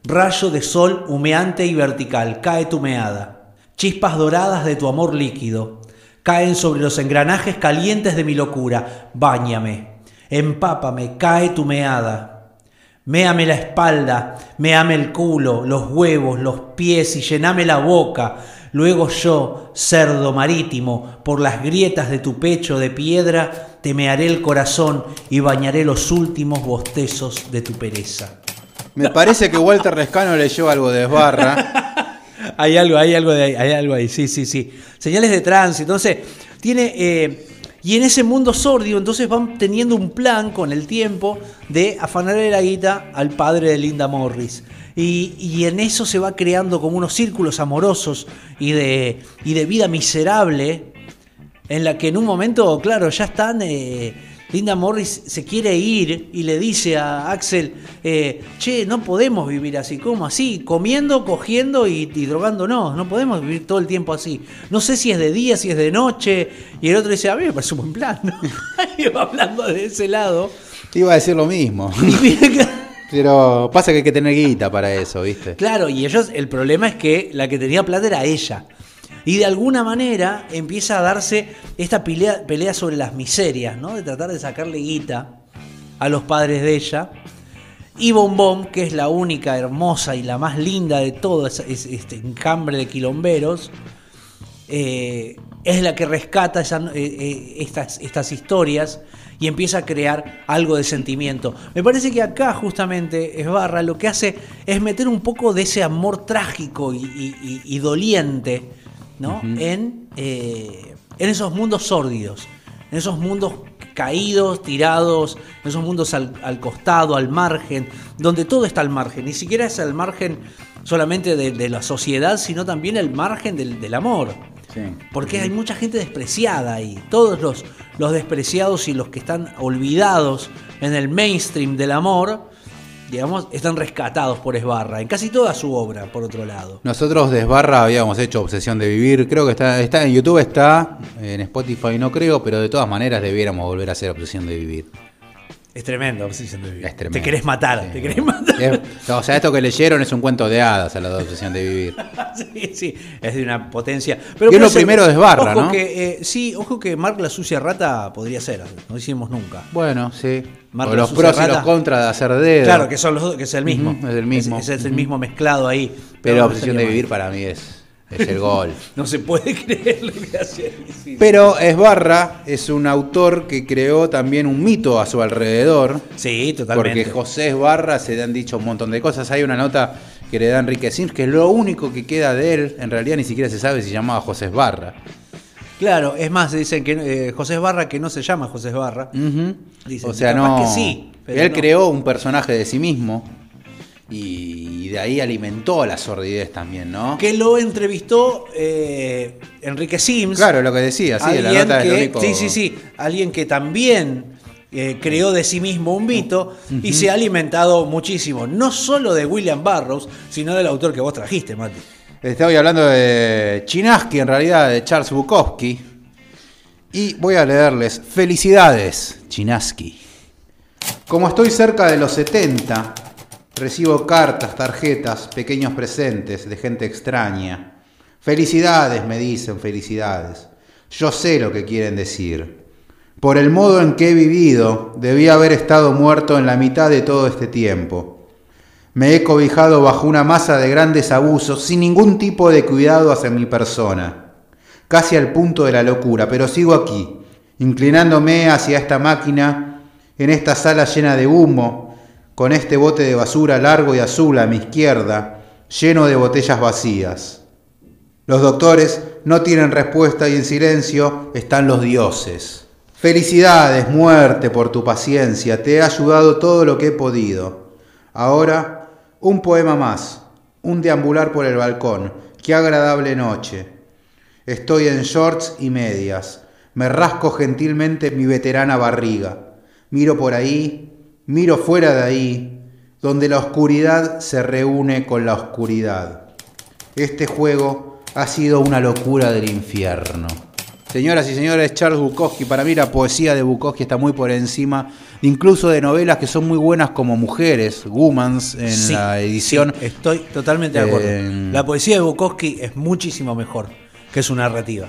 Rayo de sol humeante y vertical, cae tu meada. Chispas doradas de tu amor líquido. Caen sobre los engranajes calientes de mi locura. Báñame. Empápame, cae tu meada. Méame la espalda, méame el culo, los huevos, los pies y llename la boca. Luego yo, cerdo marítimo, por las grietas de tu pecho de piedra, te mearé el corazón y bañaré los últimos bostezos de tu pereza. Me parece que Walter Rescano leyó algo de Esbarra. Hay algo, hay algo de ahí, hay algo ahí, sí, sí, sí. Señales de tránsito. Entonces, tiene. eh, Y en ese mundo sórdido, entonces van teniendo un plan con el tiempo de afanarle la guita al padre de Linda Morris. Y, y en eso se va creando como unos círculos amorosos y de, y de vida miserable, en la que en un momento, claro, ya están... eh, Linda Morris se quiere ir y le dice a Axel, eh, che, no podemos vivir así, ¿cómo así? Comiendo, cogiendo y, y drogándonos, no podemos vivir todo el tiempo así. No sé si es de día, si es de noche. Y el otro dice, a mí me parece un buen plan, ¿no? y va hablando de ese lado. Iba a decir lo mismo. Pero pasa que hay que tener guita para eso, ¿viste? Claro, y ellos, el problema es que la que tenía plata era ella. Y de alguna manera empieza a darse esta pelea, pelea sobre las miserias, ¿no? De tratar de sacarle guita a los padres de ella. Y Bombón, que es la única hermosa y la más linda de todo este encambre de quilomberos, eh, es la que rescata eh, eh, estas, estas historias y empieza a crear algo de sentimiento. Me parece que acá justamente Esbarra lo que hace es meter un poco de ese amor trágico y doliente ¿no? en, eh, en esos mundos sórdidos, en esos mundos caídos, tirados, en esos mundos al, al costado, al margen, donde todo está al margen, ni siquiera es al margen solamente de, de la sociedad, sino también el margen del, del amor. Porque hay mucha gente despreciada ahí. Todos los, los despreciados y los que están olvidados en el mainstream del amor, digamos, están rescatados por Esbarra, en casi toda su obra, por otro lado. Nosotros de Esbarra habíamos hecho Obsesión de Vivir. Creo que está, está en YouTube, está en Spotify, no creo, pero de todas maneras debiéramos volver a hacer Obsesión de Vivir. Es tremendo, Obsesión de Vivir. Es tremendo. Te querés matar, te querés matar. Es- o sea, esto que leyeron es un cuento de hadas a la de Obsesión de Vivir. sí, sí, es de una potencia. Y es puede lo ser- primero de Esbarra, ojo ¿no? Que, eh, sí, ojo que Mark la sucia rata podría ser, no hicimos nunca. Bueno, sí. Mark o los pros y rata. los contras de hacer dedo. Claro, que son los dos, que es el mismo. Es el mismo. Es el mismo mezclado ahí. Pero no Obsesión de Vivir para mí es, es el gol. No se puede creer lo que hace sí. Pero Esbarra es un autor que creó también un mito a su alrededor. Sí, totalmente. Porque José Esbarra se le han dicho un montón de cosas. Hay una nota que le da Enrique Sims, que es lo único que queda de él. En realidad ni siquiera se sabe si llamaba José Esbarra. Claro, es más, dicen que eh, José Esbarra, que no se llama José Esbarra. Dicen, O sea, no. que sí. pero él no. creó un personaje de sí mismo. Y de ahí alimentó la sordidez también, ¿no? Que lo entrevistó eh, Enrique Sims. Claro, lo que decía, sí, la Alguien nota que- único- Sí, sí, sí. Alguien que también eh, creó de sí mismo un mito y se ha alimentado muchísimo, no solo de William Burroughs, sino del autor que vos trajiste, Mati. Estoy hablando de Chinaski, en realidad, de Charles Bukowski. Y voy a leerles. Felicidades, Chinaski. Como estoy cerca de los 70, recibo cartas, tarjetas, pequeños presentes de gente extraña. Felicidades, me dicen, felicidades. Yo sé lo que quieren decir. Por el modo en que he vivido, debí haber estado muerto en la mitad de todo este tiempo. Me he cobijado bajo una masa de grandes abusos sin ningún tipo de cuidado hacia mi persona, casi al punto de la locura, pero sigo aquí, inclinándome hacia esta máquina, en esta sala llena de humo, con este bote de basura largo y azul a mi izquierda, lleno de botellas vacías. Los doctores no tienen respuesta y en silencio están los dioses. Felicidades, muerte, por tu paciencia, te he ayudado todo lo que he podido. Ahora, un poema más, un deambular por el balcón, qué agradable noche. Estoy en shorts y medias, me rasco gentilmente mi veterana barriga, miro por ahí, miro fuera de ahí, donde la oscuridad se reúne con la oscuridad. Este juego ha sido una locura del infierno. Señoras y señores, Charles Bukowski, para mí la poesía de Bukowski está muy por encima, incluso de novelas que son muy buenas como Mujeres, Womans, en Sí, la edición. sí, estoy totalmente de acuerdo. Eh, La poesía de Bukowski es muchísimo mejor que su narrativa.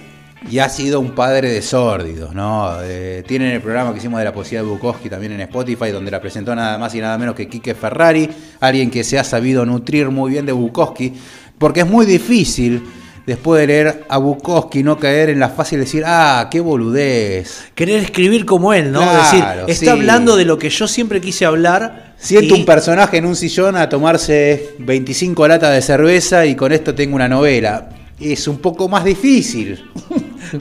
Y ha sido un padre de sórdidos, ¿no? Eh, tienen el programa que hicimos de la poesía de Bukowski también en Spotify, donde la presentó nada más y nada menos que Quique Ferrari, alguien que se ha sabido nutrir muy bien de Bukowski, porque es muy difícil después de leer a Bukowski no caer en la fácil de decir, ah, qué boludez. Querer escribir como él, ¿no? Claro, Decir, está sí. hablando de lo que yo siempre quise hablar. Siento y- un personaje en un sillón a tomarse 25 latas de cerveza y con esto tengo una novela. Es un poco más difícil.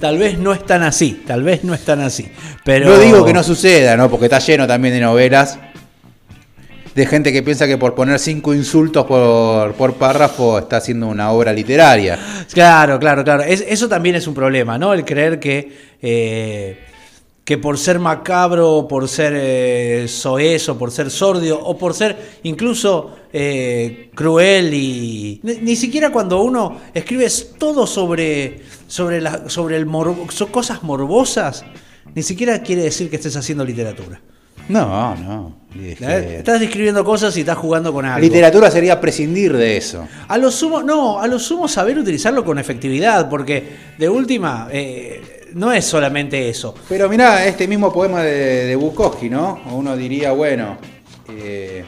Tal vez no es tan así, tal vez no es tan así. Pero No digo que no suceda, ¿no? Porque está lleno también de novelas de gente que piensa que por poner cinco insultos por, por párrafo está haciendo una obra literaria. Claro, claro, claro. Es- eso también es un problema, ¿no? El creer que, eh, que por ser macabro, por ser eh, soez, o por ser sordio, o por ser incluso eh, cruel y. Ni, ni siquiera cuando uno escribe todo sobre, sobre, la, sobre el morbo- son cosas morbosas, ni siquiera quiere decir que estés haciendo literatura. No, no. Es que- ¿Eh? Estás describiendo cosas y estás jugando con algo. Literatura sería prescindir de eso. A lo sumo, no, a lo sumo saber utilizarlo con efectividad, porque de última, eh, no es solamente eso. Pero mirá, este mismo poema de, de Bukowski, ¿no? Uno diría, bueno, eh,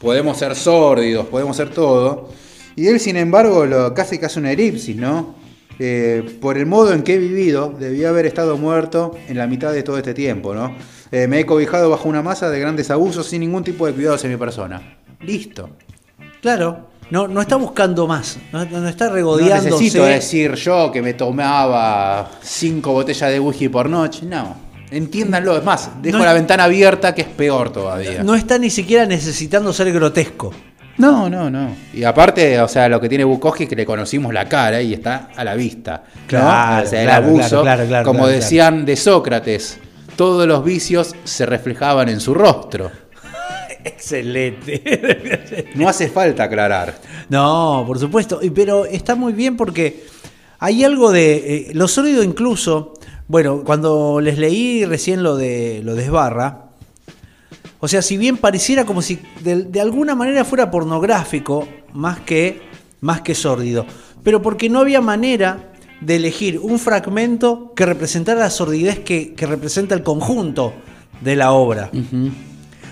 podemos ser sórdidos, podemos ser todo. Y él, sin embargo, lo, casi que hace una elipsis, ¿no? Eh, por el modo en que he vivido, debía haber estado muerto en la mitad de todo este tiempo, ¿no? Eh, me he cobijado bajo una masa de grandes abusos sin ningún tipo de cuidados en mi persona. Listo. Claro, no, no está buscando más, no, no está No regodeándose. necesito decir yo que me tomaba cinco botellas de whisky por noche. No. Entiéndanlo. Es más, dejo No la ventana abierta que es peor todavía. no está ni siquiera necesitando ser grotesco. No, no, no. Y aparte, o sea, lo que tiene Bukowski es que le conocimos la cara y está a la vista. ¿no? Claro, O sea, el claro, abuso, claro, claro, como decían de Sócrates, todos los vicios se reflejaban en su rostro. Excelente. No hace falta aclarar. No, por supuesto, pero está muy bien porque hay algo de eh, lo sólido incluso. Bueno, cuando les leí recién lo de lo de Esbarra, o sea, si bien pareciera como si de, de alguna manera fuera pornográfico más que más que sórdido, pero porque no había manera de elegir un fragmento que representara la sordidez que, que representa el conjunto de la obra.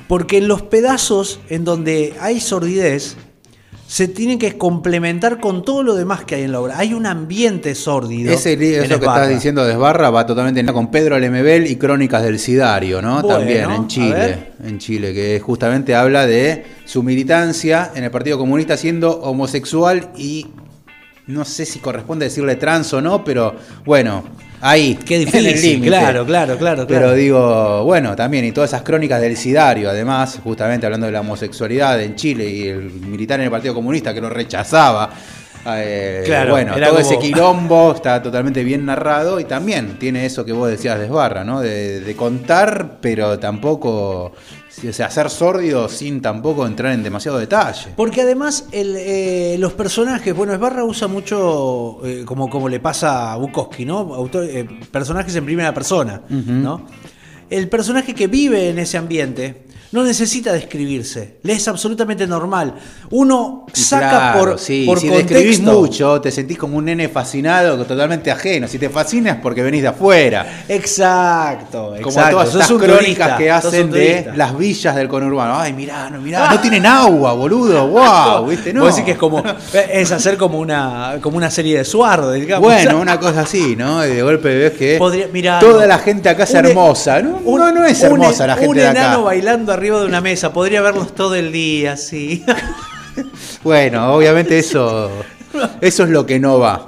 Porque en los pedazos en donde hay sordidez, se tienen que complementar con todo lo demás que hay en la obra. Hay un ambiente sórdido. Ese eso que Esbarra. estás diciendo de Esbarra va totalmente con Pedro Lemebel y Crónicas del Sidario, ¿no? Bueno, También en Chile, en Chile, que justamente habla de su militancia en el Partido Comunista siendo homosexual y no sé si corresponde decirle trans o no, pero bueno, ahí. Qué en el difícil, límite. claro, claro, claro, Pero claro. digo, bueno, también, y todas esas crónicas del Sidario, además, justamente hablando de la homosexualidad en Chile y el militar en el Partido Comunista que lo rechazaba. Eh, Claro, bueno, todo como- ese quilombo está totalmente bien narrado y también tiene eso que vos decías de Esbarra, ¿no? De, de contar, pero tampoco, o sea, ser sórdido sin tampoco entrar en demasiado detalle. Porque además el, eh, los personajes, bueno, Esbarra usa mucho, eh, como, como le pasa a Bukowski, ¿no? Autor- eh, personajes en primera persona, ¿no? El personaje que vive en ese ambiente no necesita describirse, le es absolutamente normal. Uno saca Claro, por, sí, por si describís contexto. mucho, te sentís como un nene fascinado, totalmente ajeno. Si te fascinas porque venís de afuera. Exacto, Como exacto. todas Sos estas un crónicas turista, que hacen un de las villas del conurbano. Ay, mirá, no, mirá, no tienen agua, boludo. Wow, ¿viste? No. Decís que es como es hacer como una como una serie de Suardo, digamos. Bueno, una cosa así, ¿no? De golpe ves que Podría- mirá, toda no. la gente acá es Un- hermosa. No, un- no, no es un- hermosa la gente un de acá. enano bailando arriba de una mesa, podría verlos todo el día, sí. Bueno, obviamente eso, eso es lo que no va.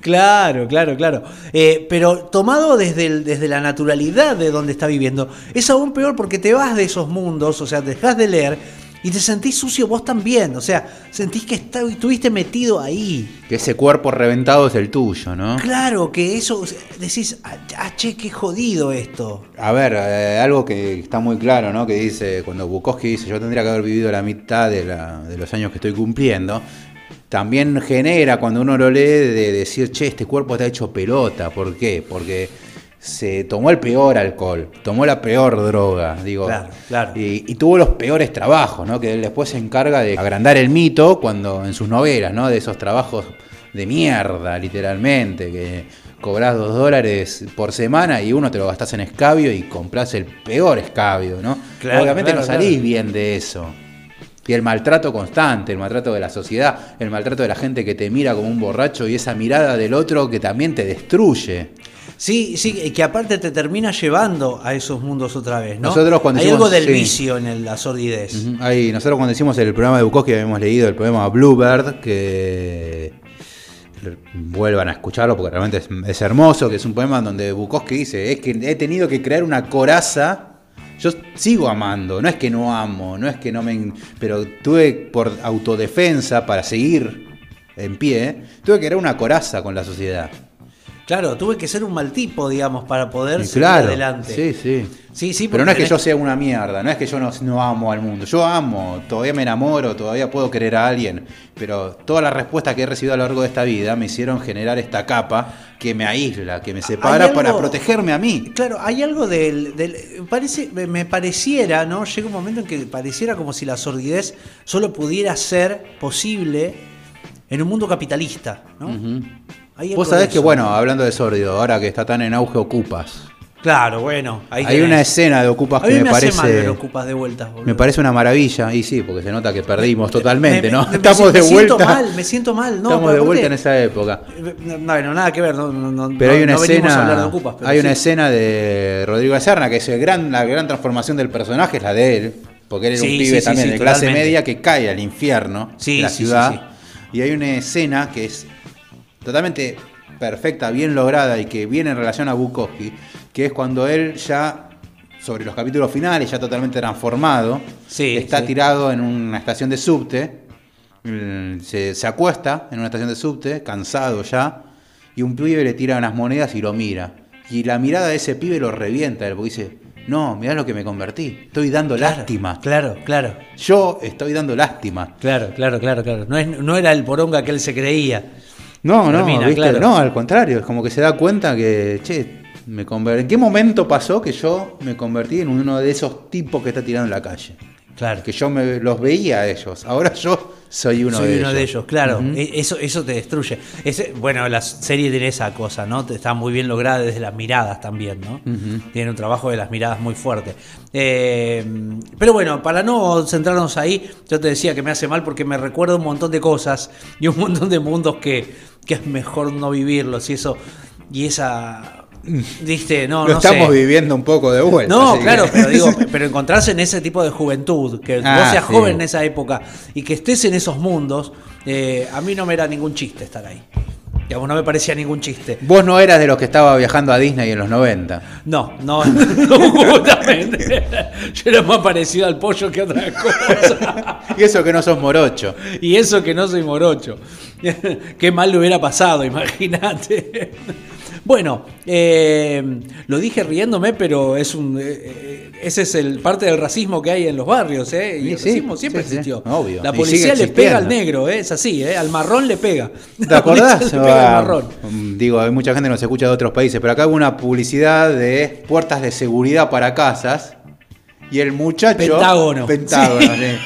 claro, claro, claro. Eh, pero tomado desde, el- desde la naturalidad de donde está viviendo, es aún peor porque te vas de esos mundos, o sea, dejas de leer y te sentís sucio vos también. O sea, sentís que está- estuviste metido ahí. Que ese cuerpo reventado es el tuyo, ¿no? Claro, que eso, decís, ah, ah, che, qué jodido esto. A ver, eh, algo que está muy claro, ¿no? Que dice, cuando Bukowski dice, yo tendría que haber vivido la mitad de, la- de los años que estoy cumpliendo, también genera cuando uno lo lee de decir, che, este cuerpo está hecho pelota. ¿Por qué? Porque se tomó el peor alcohol, tomó la peor droga, digo. Claro, claro. Y, y tuvo los peores trabajos, ¿no? Que él después se encarga de agrandar el mito cuando en sus novelas, ¿no? De esos trabajos de mierda, literalmente, que cobrás dos dólares por semana y uno te lo gastás en escabio y comprás el peor escabio, ¿no? Claro, Obviamente claro, no salís claro. bien de eso. Y el maltrato constante, el maltrato de la sociedad, el maltrato de la gente que te mira como un borracho y esa mirada del otro que también te destruye. Sí, sí, y que aparte te termina llevando a esos mundos otra vez, ¿no? Nosotros cuando Hay algo del sí. vicio en el- la sordidez. Ahí, nosotros cuando hicimos el programa de Bukowski habíamos leído el poema Bluebird, que, vuelvan a escucharlo porque realmente es, es hermoso, que es un poema donde Bukowski dice, es que he tenido que crear una coraza. Yo sigo amando, no es que no amo, no es que no me... Pero tuve por autodefensa, para seguir en pie, tuve que crear una coraza con la sociedad. Claro, tuve que ser un mal tipo, digamos, para poder seguir claro, adelante. sí, sí. Sí, sí, Pero no es que yo tenés- sea una mierda, no es que yo no, no amo al mundo. Yo amo, todavía me enamoro, todavía puedo querer a alguien. Pero todas las respuestas que he recibido a lo largo de esta vida me hicieron generar esta capa que me aísla, que me separa algo- para protegerme a mí. Claro, hay algo del, del- parece, me- pareciera, ¿no? Llega un momento en que pareciera como si la sordidez solo pudiera ser posible en un mundo capitalista, ¿no? Algo Vos sabés que, eso. bueno, hablando de sórdido, ahora que está tan en auge Ocupas. Claro, bueno, ahí Hay tenés. una escena de Ocupas que me, me, parece. mal ver ocupas de vuelta, boludo. Me parece una maravilla. Y sí, porque se nota que perdimos totalmente, Me- ¿no? me- me Estamos de me vuelta. siento mal, me siento mal, no, Estamos de vuelta en esa época. No, bueno, nada que ver, no, no, no- Pero no- hay una no venimos a hablar de escena, ocupas, pero hay una escena de Rodrigo de Serna que es el gran, la gran transformación del personaje es la de él, porque él era Sí, un pibe sí, también de clase totalmente. media que cae al infierno de la ciudad. Y hay una escena que es totalmente perfecta, bien lograda y que viene en relación a Bukowski, que es cuando él ya sobre los capítulos finales, ya totalmente transformado, está sí. tirado en una estación de subte, mm, se, se acuesta en una estación de subte, cansado ya, y un pibe le tira unas monedas y lo mira. Y la mirada de ese pibe lo revienta, él, porque dice, no, mirá lo que me convertí, estoy dando lástima. Claro, claro. Yo estoy dando lástima. Claro, claro, claro, claro. No, es- no era el poronga que él se creía. No, no, Termina, ¿viste? claro. no, al contrario, es como que se da cuenta que, che, me ¿en qué momento pasó que yo me convertí en uno de esos tipos que está tirando en la calle? Claro. Que yo me, los veía a ellos, ahora yo soy uno Soy de uno ellos. de ellos, claro. E- Eso, eso te destruye. Ese, bueno, la serie tiene esa cosa, ¿no? Te- Está muy bien lograda desde las miradas también, ¿no? Ujú. Tiene un trabajo de las miradas muy fuerte. Eh, pero bueno, para no centrarnos ahí, yo te decía que me hace mal porque me recuerda un montón de cosas y un montón de mundos que, que es mejor no vivirlos y eso. Y esa. Viste, no, Lo no estamos sé. viviendo un poco de vuelta. No, claro, que- pero digo, pero encontrarse en ese tipo de juventud, que vos Ah, seas sí. joven en esa época y que estés en esos mundos, eh, a mí no me era ningún chiste estar ahí. Digamos, no me parecía ningún chiste. Vos no eras de los que estaba viajando a Disney en los 90. No, no, no, justamente. Yo era más parecido al pollo que otra cosa. Y eso que no sos morocho. Y eso que no soy morocho. Qué mal le hubiera pasado, imagínate. Bueno, eh, lo dije riéndome, pero es un eh, eh, ese es el parte del racismo que hay en los barrios, ¿eh? Y Sí, el sí, racismo siempre sí, existió. obvio. La policía le pega al negro, ¿eh? es así, ¿eh? al marrón le pega. ¿Te acordás? le pega al Ah, marrón. Digo, hay mucha gente que nos escucha de otros países, pero acá hubo una publicidad de puertas de seguridad para casas y el muchacho... Pentágono. Pentágono, sí.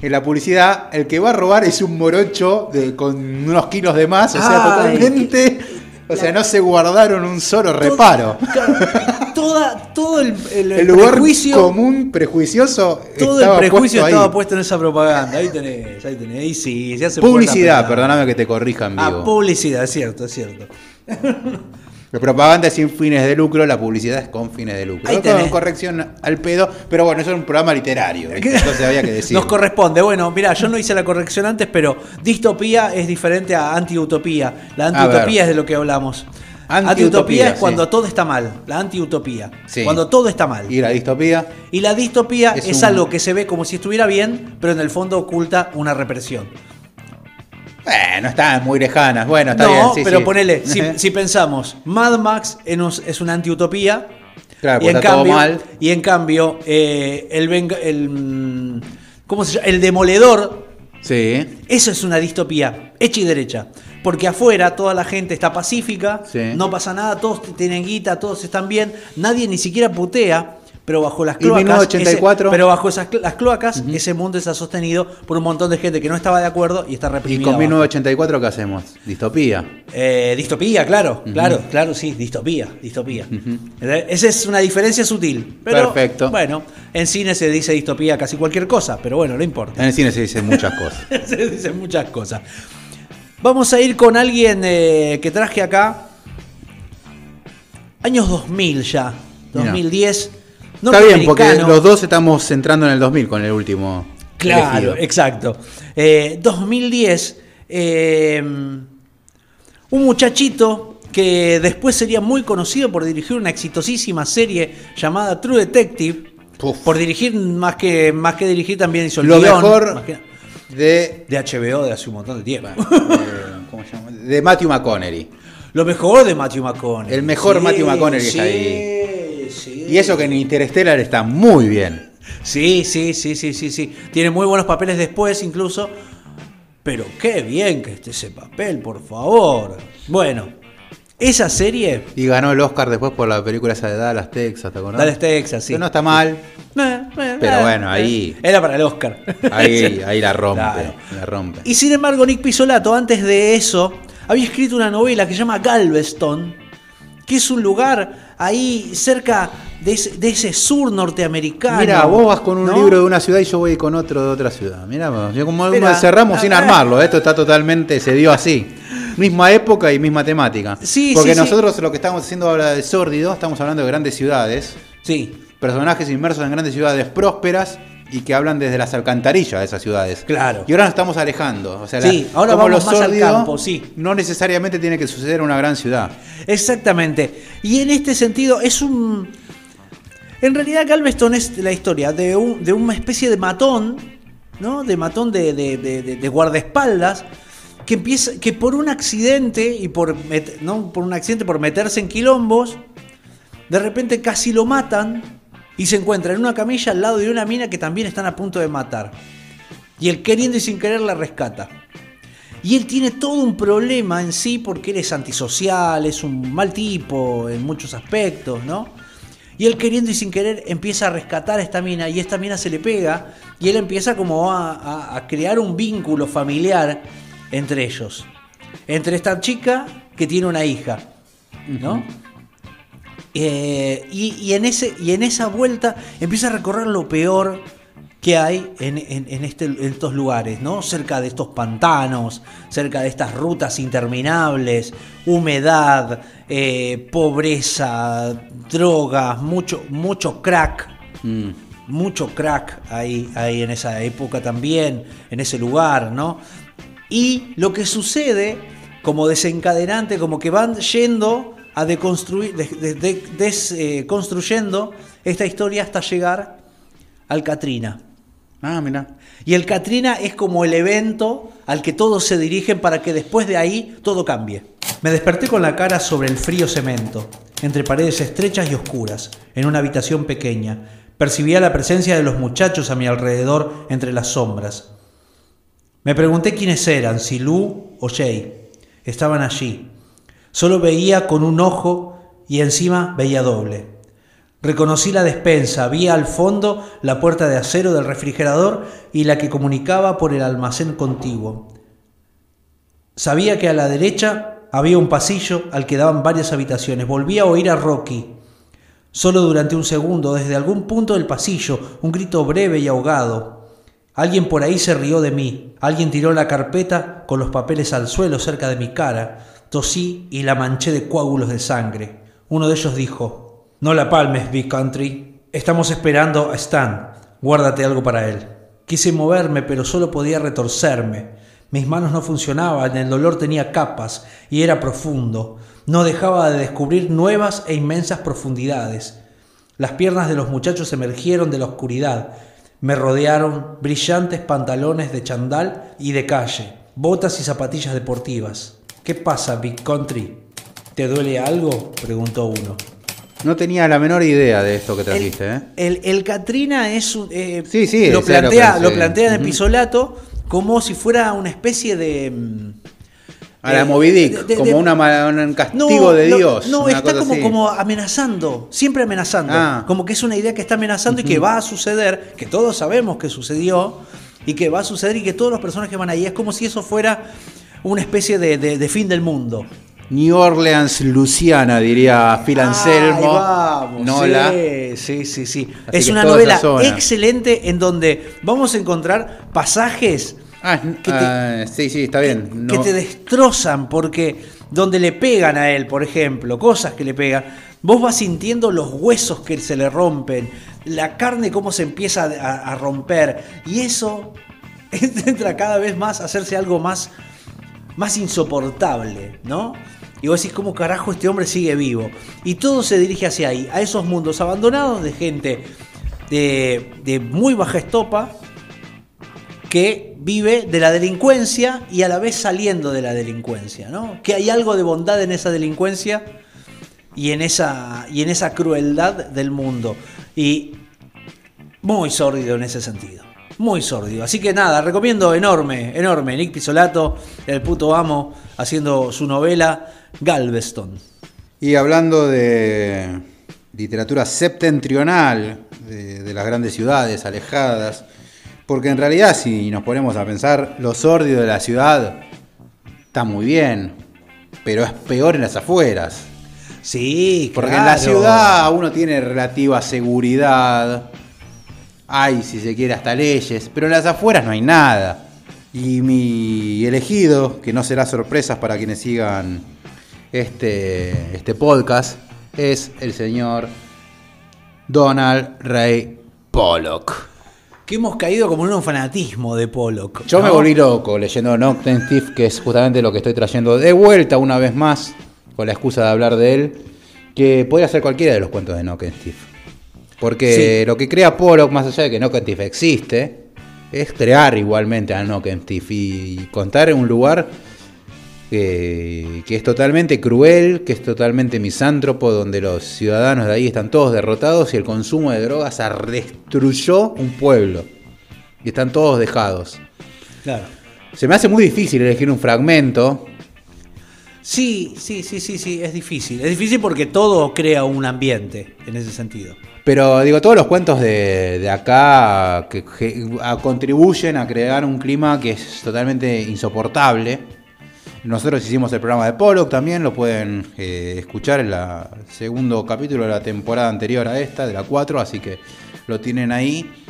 En la publicidad, el que va a robar es un morocho de, con unos kilos de más, o sea, Ay, totalmente... O sea, no se guardaron un solo reparo. Toda, todo el, el, El lugar prejuicio, común prejuicioso todo el prejuicio puesto ahí. estaba puesto en esa propaganda. Ahí tenés, ahí tenés. Ahí sí, se hace Publicidad, perdóname que te corrija en Ah, vivo. publicidad, es cierto, es cierto. La propaganda es sin fines de lucro, la publicidad es con fines de lucro. Ahí Con tenés. corrección al pedo, pero bueno, eso es un programa literario, ¿viste? entonces había que decir. Nos corresponde. Bueno, mira, yo no hice la corrección antes, pero distopía es diferente a antiutopía. La antiutopía es de lo que hablamos. Antiutopía, Antiutopía es sí. cuando todo está mal. La antiutopía. Sí. Cuando todo está mal. Y la distopía, Y la distopía Es es, un- algo que se ve como si estuviera bien, pero en el fondo oculta una represión. Eh, no están muy lejanas. Bueno, está no, bien. sí, pero sí. ponele, si, si pensamos, Mad Max es una antiutopía. Claro, y, en está todo cambio, mal. y en cambio, eh, el, venga- el, ¿cómo se llama? el demoledor Sí, Eso es una distopía, hecha y derecha. Porque afuera toda la gente está pacífica, Sí. no pasa nada, todos tienen guita, todos están bien, nadie ni siquiera putea, pero bajo las ¿Y cloacas. 1984? ese- pero bajo esas las cloacas, ese mundo está sostenido por un montón de gente que no estaba de acuerdo y está ¿Y reprimida. con abajo. 1984 qué hacemos? Distopía. Eh, distopía, claro, claro, claro, sí, distopía, distopía. Eh, Esa es una diferencia sutil. Pero, Perfecto. Bueno, en cine se dice distopía casi cualquier cosa, pero bueno, no importa. En el cine se dicen muchas cosas. se dicen muchas cosas. Vamos a ir con alguien eh, que traje acá. Años 2000 ya. Mira. 2010. Está bien, porque los dos estamos entrando en el 2000 con el último. Claro, elegido. exacto. Eh, 2010. eh, Un muchachito que después sería muy conocido por dirigir una exitosísima serie llamada True Detective. Por dirigir, más que, más que dirigir, también hizo el Lo guion, mejor que- de, de HBO de hace un montón de tiempo. ¿cómo se llama? de Matthew McConaughey. Lo mejor de Matthew McConaughey. El mejor Sí, Matthew McConaughey que sí, está ahí. Sí. Y eso que en Interstellar está muy bien. Sí, sí, sí, sí, sí, sí. Tiene muy buenos papeles después incluso. Pero qué bien que esté ese papel, por favor. Bueno, esa serie... Y ganó el Oscar después por la película esa de Dallas, Texas, ¿te acordás? Dallas, Texas, sí. Que no está mal. Pero bueno, ahí- Era para el Oscar. Ahí, ahí la rompe. Claro. La rompe. Y sin embargo, Nick Pisolato, antes de eso, había escrito una novela que se llama Galveston, que es un lugar ahí cerca de ese, de ese sur norteamericano. Mira, vos vas con un ¿no? libro de una ciudad y yo voy con otro de otra ciudad. Mira, como Mira, cerramos sin armarlo. Esto está totalmente, se dio así. Misma época y misma temática. Sí, Porque sí, sí. nosotros lo que estamos haciendo ahora de sórdido, estamos hablando de grandes ciudades. Sí. Personajes inmersos en grandes ciudades prósperas y que hablan desde las alcantarillas de esas ciudades. Claro. Y ahora nos estamos alejando. O sea, Sí, la- ahora como vamos más al campo, sí. No necesariamente tiene que suceder en una gran ciudad. Exactamente. Y en este sentido es un... En realidad Galveston es la historia de, un- de una especie de matón, ¿no? De matón de, de- de- de- de guardaespaldas, que empieza, que por un accidente, y por, met- no por un accidente, por meterse en quilombos, de repente casi lo matan y se encuentra en una camilla al lado de una mina que también están a punto de matar. Y él queriendo y sin querer la rescata. Y él tiene todo un problema en sí porque él es antisocial, es un mal tipo en muchos aspectos, ¿no? Y él queriendo y sin querer empieza a rescatar a esta mina y esta mina se le pega y él empieza como a, a- a crear un vínculo familiar entre ellos. Entre esta chica que tiene una hija, ¿no? Eh, y, y en ese, y en esa vuelta empieza a recorrer lo peor que hay en, en- en este- en estos lugares, ¿no? Cerca de estos pantanos, cerca de estas rutas interminables, humedad, eh, pobreza, drogas, mucho, mucho crack. Mucho crack ahí, ahí en esa época también, en ese lugar, ¿no? Y lo que sucede como desencadenante, como que van yendo a deconstruir, de- de- de- desconstruyendo esta historia hasta llegar al Katrina. Ah, mira. Y el Katrina es como el evento al que todos se dirigen para que después de ahí todo cambie. Me desperté con la cara sobre el frío cemento, entre paredes estrechas y oscuras, en una habitación pequeña. Percibía la presencia de los muchachos a mi alrededor entre las sombras. Me pregunté quiénes eran, si Lou o Jay. Estaban allí. Solo veía con un ojo y encima veía doble. Reconocí la despensa, vi al fondo la puerta de acero del refrigerador y la que comunicaba por el almacén contiguo. Sabía que a la derecha había un pasillo al que daban varias habitaciones. Volví a oír a Rocky. Solo durante un segundo, desde algún punto del pasillo, un grito breve y ahogado. Alguien por ahí se rió de mí. Alguien tiró la carpeta con los papeles al suelo cerca de mi cara. Tosí y la manché de coágulos de sangre. Uno de ellos dijo, No la palmes, Big Country. Estamos esperando a Stan. Guárdate algo para él. Quise moverme, pero solo podía retorcerme. Mis manos no funcionaban, el dolor tenía capas y era profundo. No dejaba de descubrir nuevas e inmensas profundidades. Las piernas de los muchachos emergieron de la oscuridad. Me rodearon brillantes pantalones de chandal y de calle, botas y zapatillas deportivas. ¿Qué pasa, Big Country? ¿Te duele algo? preguntó uno. No tenía la menor idea de esto que trajiste, ¿eh? El, el Katrina es un. eh, Sí, sí, lo plantea, que lo plantea en Ujú. Episolato como si fuera una especie de. mm, A la eh, de- como de- una un castigo No, de Dios. No, está como, así. como amenazando, siempre amenazando. Ah. Como que es una idea que está amenazando y que va a suceder, que todos sabemos que sucedió y que va a suceder y que todos los personajes van ahí. Es como si eso fuera una especie de, de- de fin del mundo. New Orleans, Luciana, diría Phil Anselmo. Vamos, Nola. Sí, sí, sí. Así Es una novela excelente en donde vamos a encontrar pasajes que te, sí, sí, está bien. que No- te destrozan porque donde le pegan a él, por ejemplo, cosas que le pegan, vos vas sintiendo los huesos que se le rompen, la carne cómo se empieza a, a romper y eso entra cada vez más a hacerse algo más más insoportable, ¿no? Y vos decís, ¿cómo carajo este hombre sigue vivo? Y todo se dirige hacia ahí, a esos mundos abandonados de gente de, muy baja estopa que vive de la delincuencia y a la vez saliendo de la delincuencia, ¿no? Que hay algo de bondad en esa delincuencia y en esa, y en esa crueldad del mundo. Y muy sórdido en ese sentido. Muy sórdido. Así que nada, recomiendo enorme, enorme. Nick Pisolato, el puto amo, haciendo su novela Galveston. Y hablando de literatura septentrional, de, de las grandes ciudades alejadas, porque en realidad si nos ponemos a pensar, lo sórdido de la ciudad está muy bien, pero es peor en las afueras. Sí, Porque en la ciudad uno tiene relativa seguridad, hay si se quiere hasta leyes, pero en las afueras no hay nada. Y mi elegido, que no será sorpresa para quienes sigan este, este podcast, es el señor Donald Ray Pollock. Que hemos caído como en un fanatismo de Pollock. Yo me volví loco leyendo Nocturne Thief, que es justamente lo que estoy trayendo de vuelta una vez más, con la excusa de hablar de él, que podría ser cualquiera de los cuentos de Nocturne Thief. Porque lo que crea Pollock, más allá de que Nocturne Thief existe, es crear igualmente a Nocturne Thief y contar en un lugar que, que es totalmente cruel, que es totalmente misántropo, donde los ciudadanos de ahí están todos derrotados y el consumo de drogas destruyó un pueblo. Y están todos dejados. Claro. Se me hace muy difícil elegir un fragmento. Sí, sí, sí, sí, sí, es difícil. Es difícil porque todo crea un ambiente en ese sentido. Pero digo, todos los cuentos de, de acá que, contribuyen a crear un clima que es totalmente insoportable. Nosotros hicimos el programa de Pollock también, lo pueden eh, escuchar en el segundo capítulo de la temporada anterior a esta, de la 4, así que lo tienen ahí.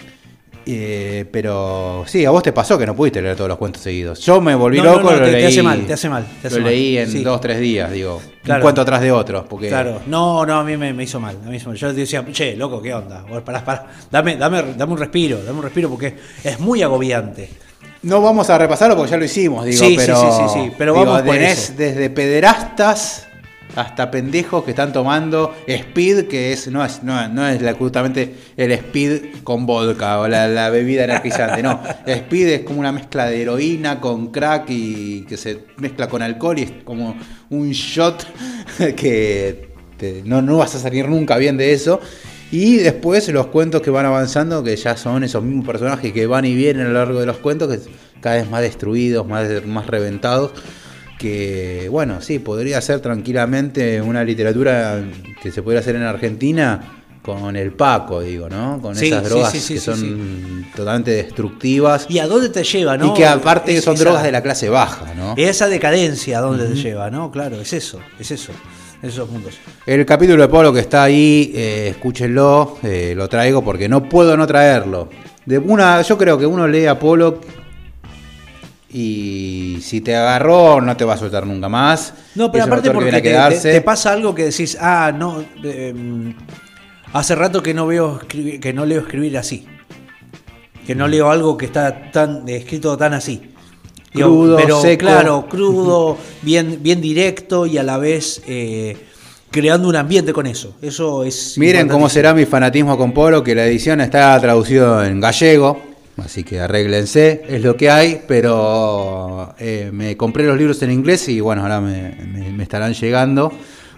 Eh, pero sí, a vos te pasó que no pudiste leer todos los cuentos seguidos. Yo me volví No, loco, no, lo te- te leí. hace mal, te hace mal, te hace lo mal. leí en Sí. dos, tres días, digo. Claro. Un cuento atrás de otro. Porque Claro, no, no, a mí me, me hizo mal. a mí me hizo mal. Yo decía, che, loco, ¿qué onda? Vos, Pará, pará, dame, dame, dame un respiro, dame un respiro porque es muy agobiante. No vamos a repasarlo porque ya lo hicimos, digo, Sí, sí, pero. sí, sí, sí, pero digo, vamos por tenés eso. desde pederastas hasta pendejos que están tomando speed, que es no es, no, no es justamente el speed con vodka o la, la bebida energizante, no. Speed es como una mezcla de heroína con crack y que se mezcla con alcohol y es como un shot que te- no, no vas a salir nunca bien de eso. Y después los cuentos que van avanzando, que ya son esos mismos personajes que van y vienen a lo largo de los cuentos, que cada vez más destruidos, más, más reventados. Que bueno, sí, podría ser tranquilamente una literatura que se podría hacer en Argentina con el Paco, digo, ¿no? Con Sí, esas drogas sí, sí, que son totalmente destructivas. ¿Y a dónde te lleva, no? Y que aparte Es- son esa- drogas de la clase baja, ¿no? Esa decadencia, ¿a dónde te lleva, no? Claro, es eso, es eso, esos mundos. El capítulo de Pablo que está ahí, eh, escúchenlo, eh, lo traigo porque no puedo no traerlo. De una, yo creo que uno lee a Polo y si te agarró no te va a soltar nunca más. No, pero aparte porque te, quedarse. te- te pasa algo que decís, ah, no, eh, hace rato que no veo que no leo escribir así. Que Mm. no leo algo que está tan escrito tan así. Crudo, pero seco. claro, crudo, bien, bien directo y a la vez eh, creando un ambiente con eso. Eso es. Miren cómo será mi fanatismo con Polo, que la edición está traducido en gallego, así que arréglense, es lo que hay, pero eh, me compré los libros en inglés y bueno, ahora me, me- me estarán llegando,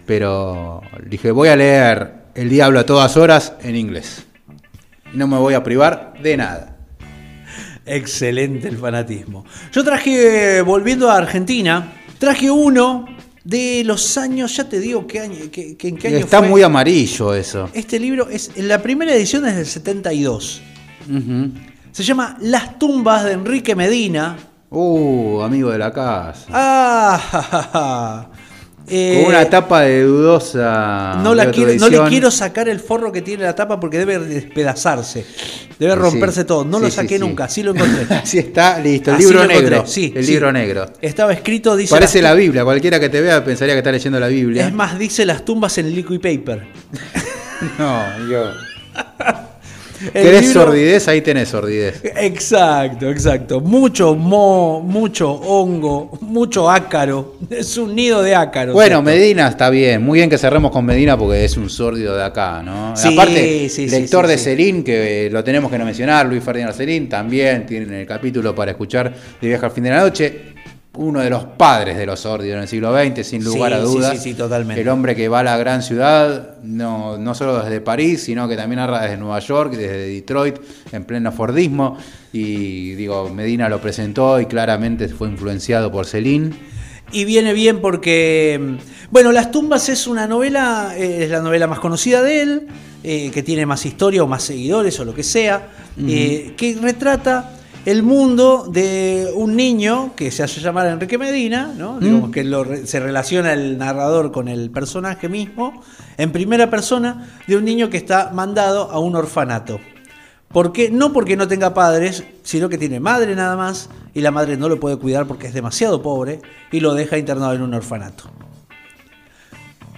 pero dije, voy a leer El Diablo a todas horas en inglés. Y no me voy a privar de nada. Excelente el fanatismo. Yo traje, volviendo a Argentina, traje uno de los años, ya te digo qué año, qué- qué- en qué año Está fue. muy amarillo eso. Este libro es, en la primera edición es del 72. Ujú. Se llama Las tumbas de Enrique Medina. Uh, amigo de la casa. Ah, ja, ja, ja. Eh, Con una tapa de dudosa. no, la quiero, no le quiero sacar el forro que tiene la tapa porque debe despedazarse. Debe Sí, romperse todo. No sí, lo sí, saqué sí. nunca, así lo encontré. Así está, listo. El Así libro negro. sí, el sí. libro negro. Estaba escrito, dice. Parece la Biblia. Cualquiera que te vea pensaría que está leyendo la Biblia. Es más, dice las tumbas en liquid paper. No, yo. ¿Querés libro- sordidez? Ahí tenés sordidez. Exacto, exacto. Mucho mo, mucho hongo, mucho ácaro. Es un nido de ácaros. Bueno. Medina está bien. Muy bien que cerremos con Medina porque es un sórdido de acá, ¿no? Sí, Aparte, sí, lector sí, de sí. Celín, que eh, lo tenemos que no mencionar, Luis Ferdinand Celín, también tiene el capítulo para escuchar de Viaje al fin de la noche. Uno de los padres de los sórdidos en el siglo XX, sin lugar Sí, a sí, dudas. sí, sí, totalmente. El hombre que va a la gran ciudad, no, no solo desde París, sino que también narra desde Nueva York, desde Detroit, en pleno Fordismo. Y digo, Medina lo presentó y claramente fue influenciado por Celín. Y viene bien porque, mm, bueno, Las tumbas es una novela, es la novela más conocida de él, eh, que tiene más historia o más seguidores o lo que sea, eh, que retrata el mundo de un niño que se hace llamar Enrique Medina, ¿no? Digamos que lo se relaciona el narrador con el personaje mismo, en primera persona, de un niño que está mandado a un orfanato. ¿Por qué? No porque no tenga padres, sino que tiene madre nada más y la madre no lo puede cuidar porque es demasiado pobre y lo deja internado en un orfanato.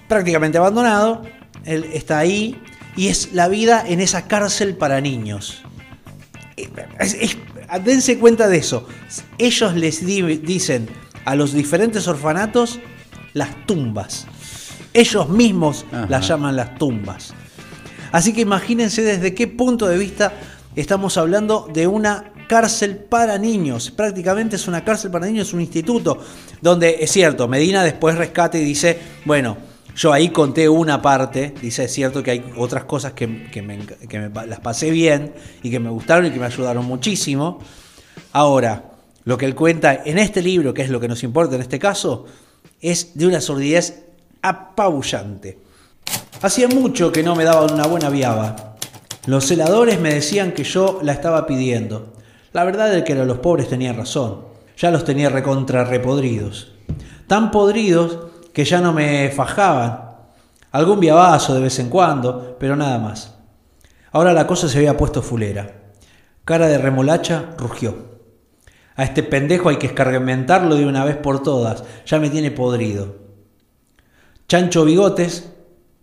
Prácticamente abandonado, él está ahí y es la vida en esa cárcel para niños. Es- es- dense cuenta de eso. Ellos les di- dicen a los diferentes orfanatos las tumbas. Ellos mismos Ajá. las llaman las tumbas. Así que imagínense desde qué punto de vista estamos hablando de una cárcel para niños. Prácticamente es una cárcel para niños, un instituto, donde es cierto, Medina después rescata y dice, bueno, yo ahí conté una parte, dice, es cierto que hay otras cosas que, me, las pasé bien y que me gustaron y que me ayudaron muchísimo. Ahora, lo que él cuenta en este libro, que es lo que nos importa en este caso, es de una sordidez apabullante. Hacía mucho que no me daban una buena viaba. Los celadores me decían que yo la estaba pidiendo. La verdad es que los pobres tenían razón. Ya los tenía recontra repodridos. Tan podridos que ya no me fajaban. Algún viabazo de vez en cuando, pero nada más. Ahora la cosa se había puesto fulera. Cara de remolacha rugió. A este pendejo hay que escarmentarlo de una vez por todas. Ya me tiene podrido. Chancho Bigotes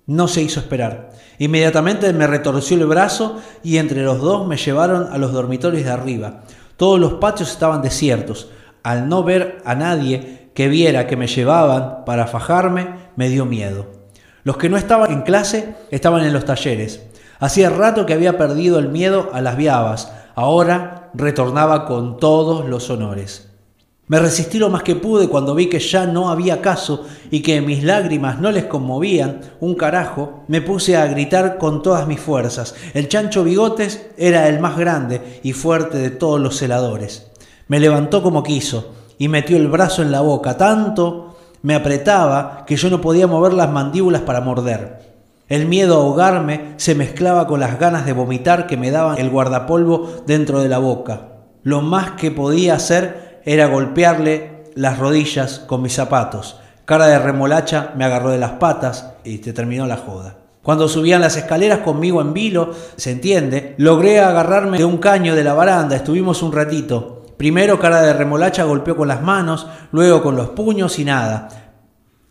no se hizo esperar. Inmediatamente me retorció el brazo y entre los dos me llevaron a los dormitorios de arriba. Todos los patios estaban desiertos. Al no ver a nadie que viera que me llevaban para fajarme, me dio miedo. Los que no estaban en clase estaban en los talleres. Hacía rato que había perdido el miedo a las viabas. Ahora retornaba con todos los honores. Me resistí lo más que pude cuando vi que ya no había caso y que mis lágrimas no les conmovían un carajo, me puse a gritar con todas mis fuerzas. El chancho Bigotes era el más grande y fuerte de todos los celadores. Me levantó como quiso y metió el brazo en la boca, tanto me apretaba que yo no podía mover las mandíbulas para morder. El miedo a ahogarme se mezclaba con las ganas de vomitar que me daban el guardapolvo dentro de la boca. Lo más que podía hacer era golpearle las rodillas con mis zapatos. Cara de remolacha me agarró de las patas y se terminó la joda. Cuando subían las escaleras conmigo en vilo, se entiende, logré agarrarme de un caño de la baranda, estuvimos un ratito. Primero cara de remolacha golpeó con las manos, luego con los puños y nada.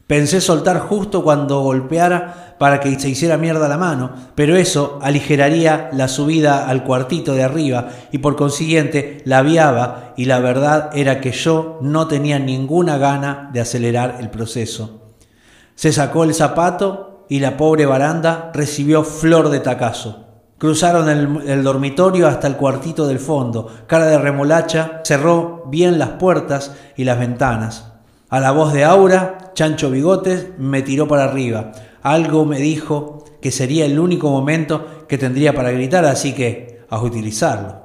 Pensé soltar justo cuando golpeara para que se hiciera mierda la mano, pero eso aligeraría la subida al cuartito de arriba y por consiguiente la viaba y la verdad era que yo no tenía ninguna gana de acelerar el proceso. Se sacó el zapato y la pobre baranda recibió flor de tacazo. Cruzaron el, dormitorio hasta el cuartito del fondo. Cara de remolacha cerró bien las puertas y las ventanas. A la voz de Aura, Chancho Bigotes me tiró para arriba. Algo me dijo que sería el único momento que tendría para gritar, así que a utilizarlo.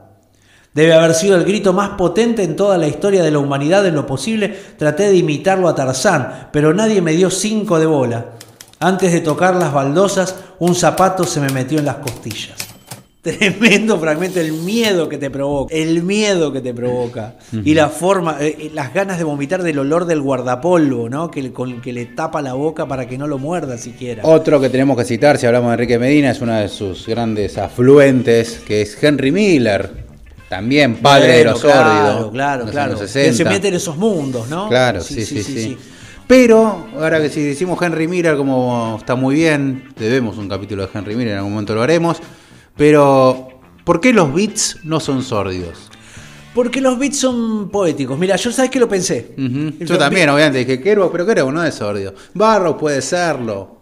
Debe haber sido el grito más potente en toda la historia de la humanidad. En lo posible traté de imitarlo a Tarzán, pero nadie me dio cinco de bola. Antes de tocar las baldosas, un zapato se me metió en las costillas. Tremendo fragmento, el miedo que te provoca, el miedo que te provoca. Y la forma, eh, las ganas de vomitar del olor del guardapolvo, ¿no? Que, le- con el que le tapa la boca para que no lo muerda siquiera. Otro que tenemos que citar, si hablamos de Enrique Medina, es uno de sus grandes afluentes, que es Henry Miller, también padre de Bueno, los claro, sórdidos. Claro, claro. 60. se mete en esos mundos, ¿no? Claro, sí sí, sí, Pero, ahora que si decimos Henry Miller, como está muy bien, debemos un capítulo de Henry Miller, en algún momento lo haremos, pero ¿Por qué los beats no son sórdidos? Porque los beats son poéticos. Mira, yo sabes que lo pensé. Yo Los también, beats- obviamente, dije Kerouac, pero Kerouac no es sórdido. Barro puede serlo.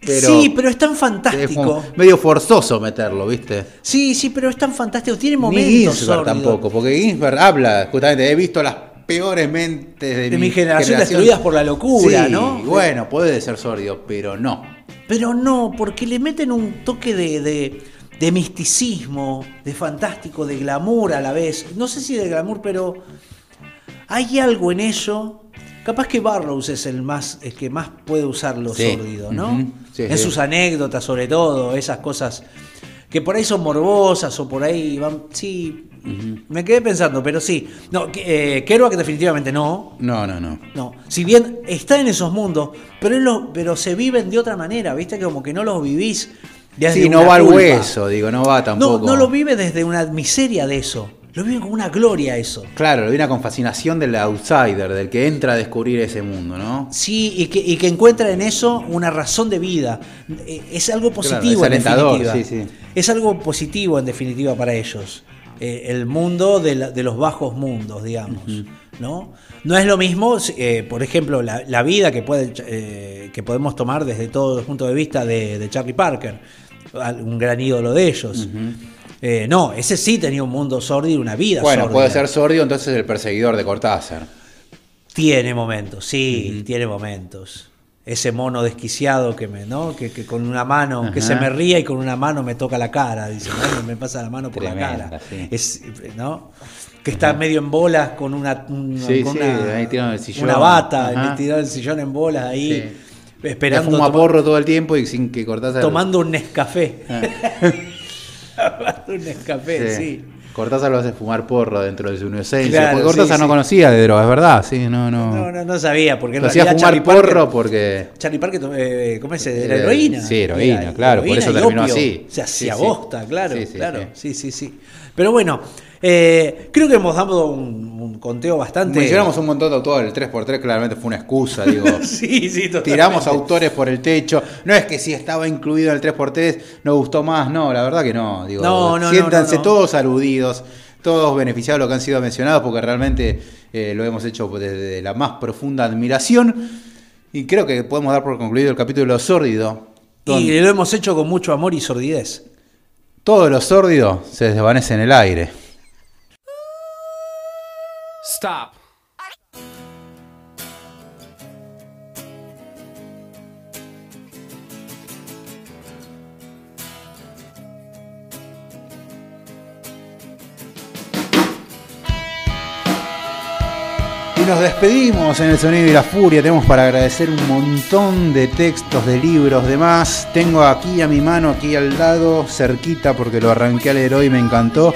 Pero sí, pero es tan es fantástico. como medio forzoso meterlo, ¿viste? Sí, sí, pero es tan fantástico. Tiene Ni momentos Ginsberg sórdidos. tampoco, porque Ginsberg habla, justamente, he visto las peores mentes de, De mi generación destruidas por la locura, Sí, ¿no? Bueno, puede ser sórdido, pero no. Pero no, porque le meten un toque de, de- de misticismo, de fantástico, de glamour a la vez. No sé si de glamour, pero hay algo en eso. Capaz que Barrows es el más, el que más puede usar lo Sí. sórdido, ¿no? Sí, en sí. sus anécdotas, sobre todo, esas cosas que por ahí son morbosas o por ahí van. Sí, me quedé pensando, pero sí. No, que- eh, Kerouac definitivamente no. No, no, no. No, si bien está en esos mundos, pero, él lo- pero se viven de otra manera, ¿viste? Como que no los vivís desde Sí, no va al culpa. hueso, digo, no va No, tampoco. no lo vive desde una miseria de eso. Lo vive como una gloria eso. Claro, lo viene con fascinación del outsider, del que entra a descubrir ese mundo, ¿no? Sí, y que, y que encuentra en eso una razón de vida. Eh, Es algo positivo Claro, es en definitiva. sí, sí. Es algo positivo en definitiva para ellos. Eh, el mundo de, la- de los bajos mundos, digamos. ¿no? no es lo mismo, eh, por ejemplo, la, la vida que, puede, eh, que podemos tomar desde todo el punto de vista de, de Charlie Parker, al- un gran ídolo de ellos. Eh, no, ese sí tenía un mundo sórdido, una vida Bueno, sórdida. puede ser sordio, entonces el perseguidor de Cortázar. Tiene momentos, sí, tiene momentos. Ese mono desquiciado que me, ¿no? Que, que con una mano, que Ajá. se me ría y con una mano me toca la cara, dice, "Ay, me pasa la mano por la Tremenda, cara. sí. Es, ¿no? Que está medio en bolas con una, una- Sí, con sí, una, ahí una bata, tirado el sillón en bolas ahí, Sí. Esperando, fuma porro todo el tiempo y sin que Cortázar. tomando un Nescafé. Ah. Tomando un Nescafé, sí. Cortázar lo hace fumar porro dentro de su inocencia. Claro, porque Cortázar sí, no sí. conocía de drogas, ¿verdad? Sí, no, no. No, no, no sabía, porque Lo hacía fumar Charlie Parker- porro porque. Charlie Parker, eh, ¿cómo es? Era heroína. sí, heroína, Era claro, por eso terminó opio. así. Se hacía Sí, sí. bosta, claro, Sí, sí, claro. sí. Sí, sí, sí. Pero bueno, eh, creo que hemos dado un, un conteo bastante. Mencionamos un montón de autores. El 3x3 claramente fue una excusa, digo. sí, sí, totalmente. Tiramos autores por el techo. No es que si estaba incluido en el 3x3 nos gustó más, no, la verdad que no. Digo, No, no, siéntanse no, todos aludidos, todos beneficiados de lo que han sido mencionados, porque realmente eh, lo hemos hecho desde la más profunda admiración. Y creo que podemos dar por concluido el capítulo sórdido. Y lo hemos hecho con mucho amor y sordidez. todo lo sórdido se desvanece en el aire. Stop. Y nos despedimos en el Sonido y la Furia. Tenemos para agradecer un montón de textos, de libros, demás. Tengo aquí a mi mano, aquí al lado, cerquita, porque lo arranqué a leer hoy y me encantó,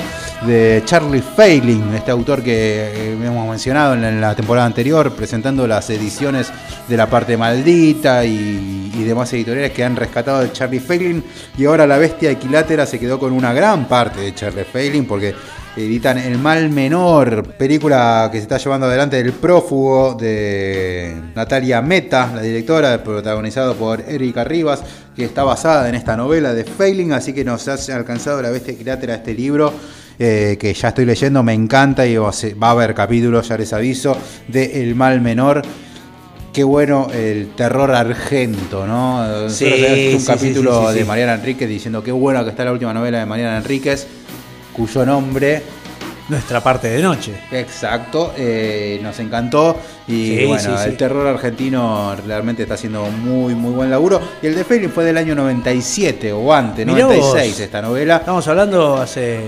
de Charlie Failing, este autor que eh, hemos mencionado en la, temporada anterior, presentando las ediciones de la parte maldita y, y demás editoriales que han rescatado de Charlie Failing. Y ahora la bestia equilátera se quedó con una gran parte de Charlie Failing, porque editan El Mal Menor, película que se está llevando adelante El Prófugo de Natalia Meta, la directora, protagonizado por Erika Rivas, que está basada en esta novela de Failing, así que nos ha alcanzado la bestia equilátera este libro. Eh, que ya estoy leyendo, me encanta y va a haber capítulos, ya les aviso, de El Mal Menor. Qué bueno el terror argento, ¿no? Sí, hecho un sí, capítulo sí, sí, sí, de. Mariana Enríquez diciendo qué bueno que está la última novela de Mariana Enríquez, cuyo nombre Nuestra parte de noche. Exacto, eh, nos encantó y Sí, bueno, sí, sí. el terror argentino realmente está haciendo muy muy buen laburo y el de Failing fue del año 97 o antes, Mirá 96 vos. esta novela. Estamos hablando hace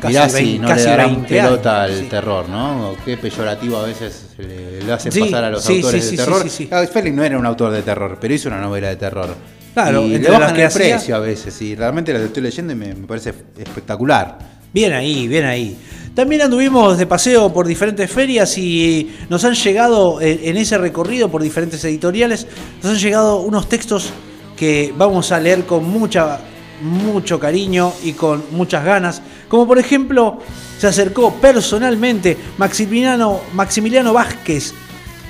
casi, Mirá si 20, no casi le darán 20 pelota años, al sí. terror, ¿no? Qué peyorativo a veces le, le hace Sí, pasar a los sí, autores de terror. sí. Ah, Failing no era un autor de terror, pero hizo una novela de terror. Claro, y le bajan que el hacía- precio a veces y realmente la estoy leyendo y me, me parece espectacular. Bien ahí, bien ahí. También anduvimos de paseo por diferentes ferias y nos han llegado eh, en ese recorrido por diferentes editoriales, nos han llegado unos textos que vamos a leer con mucha, mucho cariño y con muchas ganas. Como por ejemplo, se acercó personalmente Maximiliano, Maximiliano Vázquez,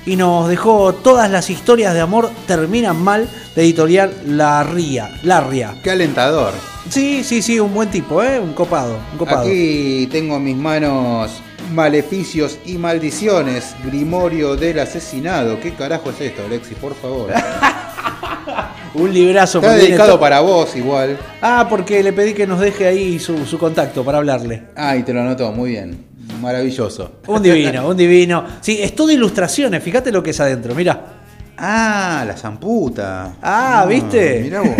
y nos dejó todas las historias de amor terminan mal de editorial La Ría. La Ría. Qué alentador. Sí, sí, sí, un buen tipo, ¿eh? Un copado, un copado. Aquí tengo en mis manos Maleficios y Maldiciones, Grimorio del Asesinado. ¿Qué carajo es esto, Alexis? Por favor. un librazo. Está dedicado para vos igual. Ah, porque le pedí que nos deje ahí su, su contacto para hablarle. Ah, y te lo anotó, muy bien. Maravilloso. Un divino, un divino. Sí, es todo ilustraciones, fíjate lo que es adentro, mira. Ah, la zamputa. Ah, ¿viste? Mirá vos.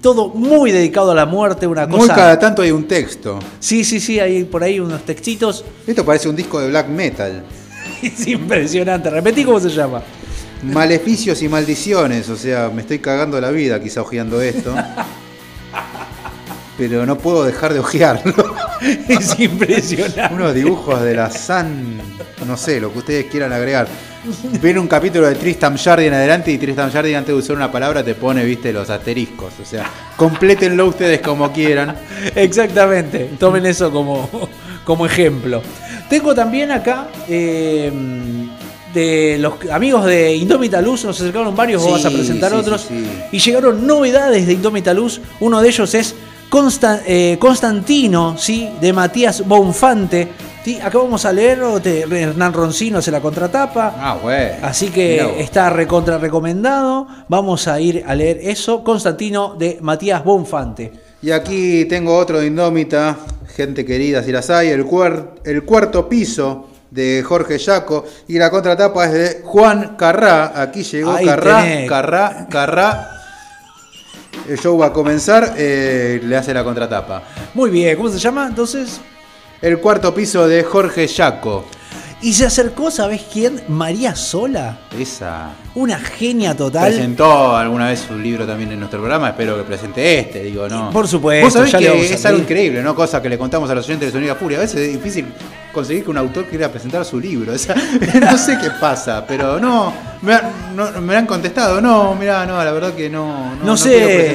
Todo muy dedicado a la muerte, una Muy cosa. cada tanto hay un texto. Sí, sí, sí, hay por ahí unos textitos. Esto parece un disco de black metal. Es impresionante. Repetí cómo se llama. Maleficios y maldiciones, o sea, me estoy cagando la vida quizá hojeando esto. Pero no puedo dejar de hojearlo. Es impresionante. Unos dibujos de la San. No sé, lo que ustedes quieran agregar. Ven un capítulo de Tristam Shardy en adelante y Tristam Shardy antes de usar una palabra te pone, viste, los asteriscos. O sea, complétenlo ustedes como quieran. Exactamente. Tomen eso como, como ejemplo. Tengo también acá eh, de los amigos de Indómita Luz, nos acercaron varios, vos Sí, vas a presentar sí, otros. sí, sí. Y llegaron novedades de Indómita Luz. Uno de ellos es Consta- eh, Constantino, ¿sí? de Matías Bonfante. ¿sí? Acá vamos a leer, o te- Hernán Roncino hace la contratapa. Ah, güey. Así que vos. está recontra recomendado. Vamos a ir a leer eso. Constantino de Matías Bonfante. Y aquí tengo otro de Indómita, gente querida, si las hay, el cuarto piso de Jorge Yaco y la contratapa es de Juan Carrá. Aquí llegó Ahí Carrá, tenés. Carrá, Carrá. El show va a comenzar, eh, le hace la contratapa. Muy bien, ¿cómo se llama entonces? El cuarto piso de Jorge Yaco. Y se acercó, ¿sabés quién? María Sola. Esa. Una genia total. Presentó alguna vez un libro también en nuestro programa, espero que presente este, digo, ¿no? Por supuesto, Vos sabés ya que es algo increíble, ¿no? Cosa que le contamos a los oyentes de Sonido Furia. A veces es difícil conseguir que un autor quiera presentar su libro. O sea, no sé qué pasa, pero no me, han, no- me han contestado, no, mirá, no, la verdad que no, no, No sé,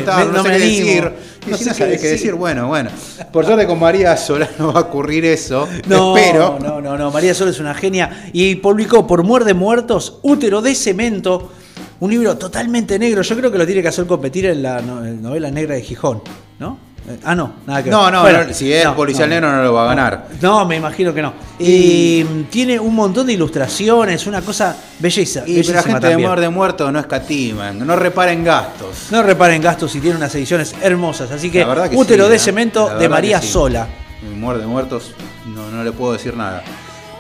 quiero me- no, sé me qué animo. decir. No sé qué decir. decir, bueno, bueno. Por suerte con María Sola no va a ocurrir eso. No, espero. no, no, no. María Sola es una genia. Y publicó por Muerde Muertos, Útero de Cemento. Un libro totalmente negro. Yo creo que lo tiene que hacer competir en la novela negra de Gijón, ¿no? Eh, Ah, no, nada que ver. No, no, Bueno, no, si es no, policial no. negro no lo va a ganar. No, me imagino que no. Y mm, tiene un montón de ilustraciones, una cosa belleza. Y la gente de muerte muerto no escatiman, no reparen gastos. No reparen gastos y tiene unas ediciones hermosas. Así que, útero sí, de ¿eh? cemento de María sí. Sola. Muerde muertos, no, no le puedo decir nada.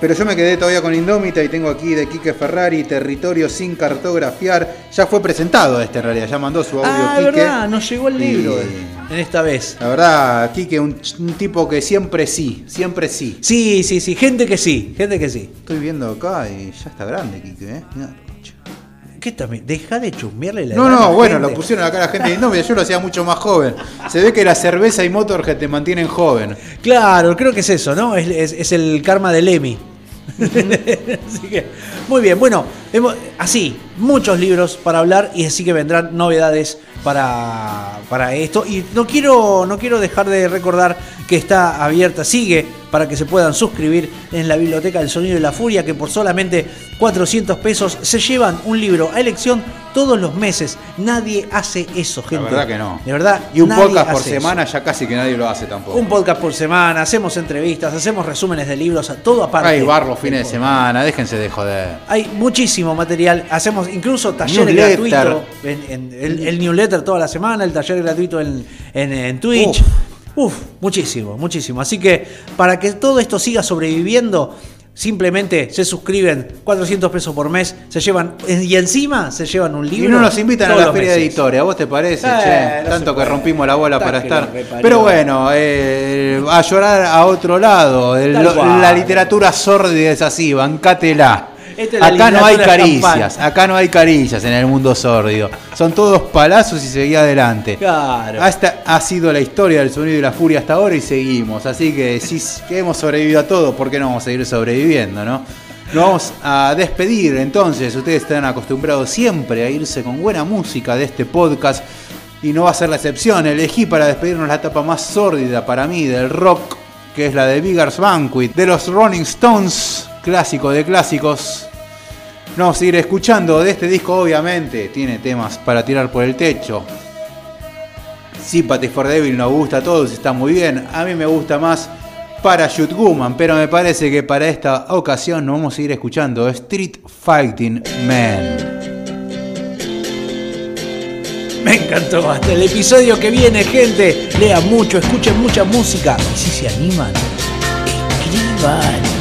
Pero yo me quedé todavía con Indómita y tengo aquí de Quique Ferrari, Territorio sin cartografiar. Ya fue presentado este en realidad, ya mandó su audio Ah, Quique. verdad, nos llegó el libro Y- en esta vez. La verdad, Quique, un, tipo que siempre sí, siempre sí. Sí, sí, sí, gente que sí, gente que sí. Estoy viendo acá y ya está grande Quique, ¿eh? Mirá. ¿Qué también? Deja de chusmearle la No, no, la bueno, gente. lo pusieron acá la gente de Indómita, yo lo hacía mucho más joven. Se ve que la cerveza y Motorhead te mantienen joven. Claro, creo que es eso, ¿no? Es, es- es el karma del Emi. así que, muy bien, bueno, así, muchos libros para hablar y así que vendrán novedades para, para esto. Y no quiero, no quiero dejar de recordar que está abierta, sigue para que se puedan suscribir en la Biblioteca del Sonido y la Furia, que por solamente 400 pesos se llevan un libro a elección todos los meses. Nadie hace eso, gente. verdad que no. De verdad. Y un nadie podcast por eso. semana ya casi que nadie lo hace tampoco. Un podcast por semana, hacemos entrevistas, hacemos resúmenes de libros, a todo aparte. Hay bar los fines de semana, déjense de joder. Hay muchísimo material, hacemos incluso talleres gratuitos, en, en- el, el newsletter toda la semana, el taller gratuito en, en- en Twitch. Uf. Uf, muchísimo, muchísimo. Así que para que todo esto siga sobreviviendo, simplemente se suscriben 400 pesos por mes, se llevan, y encima se llevan un libro. Y no nos invitan a la feria de meses. editores, ¿a vos te parece? Eh, che? no Tanto que rompimos la bola Está para estar. Pero bueno, eh, a llorar a otro lado. El- la literatura sórdida es así, bancátela. Esta es la Acá no hay caricias, acá no hay caricias en el mundo sórdido. Son todos palazos y seguí adelante. Claro. Esta ha sido la historia del sonido y la furia hasta ahora y seguimos. Así que si que hemos sobrevivido a todo, ¿por qué no vamos a seguir sobreviviendo, no? Nos vamos a despedir entonces. Ustedes están acostumbrados siempre a irse con buena música de este podcast. Y no va a ser la excepción. Elegí para despedirnos la etapa más sórdida para mí del rock, que es la de Bigger's Banquet, de los Rolling Stones, clásico de clásicos. No seguir escuchando de este disco, obviamente. Tiene temas para tirar por el techo. Sympathy for Devil nos gusta a todos, está muy bien. A mí me gusta más Parachute Woman, pero me parece que para esta ocasión nos vamos a ir escuchando Street Fighting Man. Me encantó. Hasta el episodio que viene, gente. Lean mucho, escuchen mucha música. Y si se animan, escriban.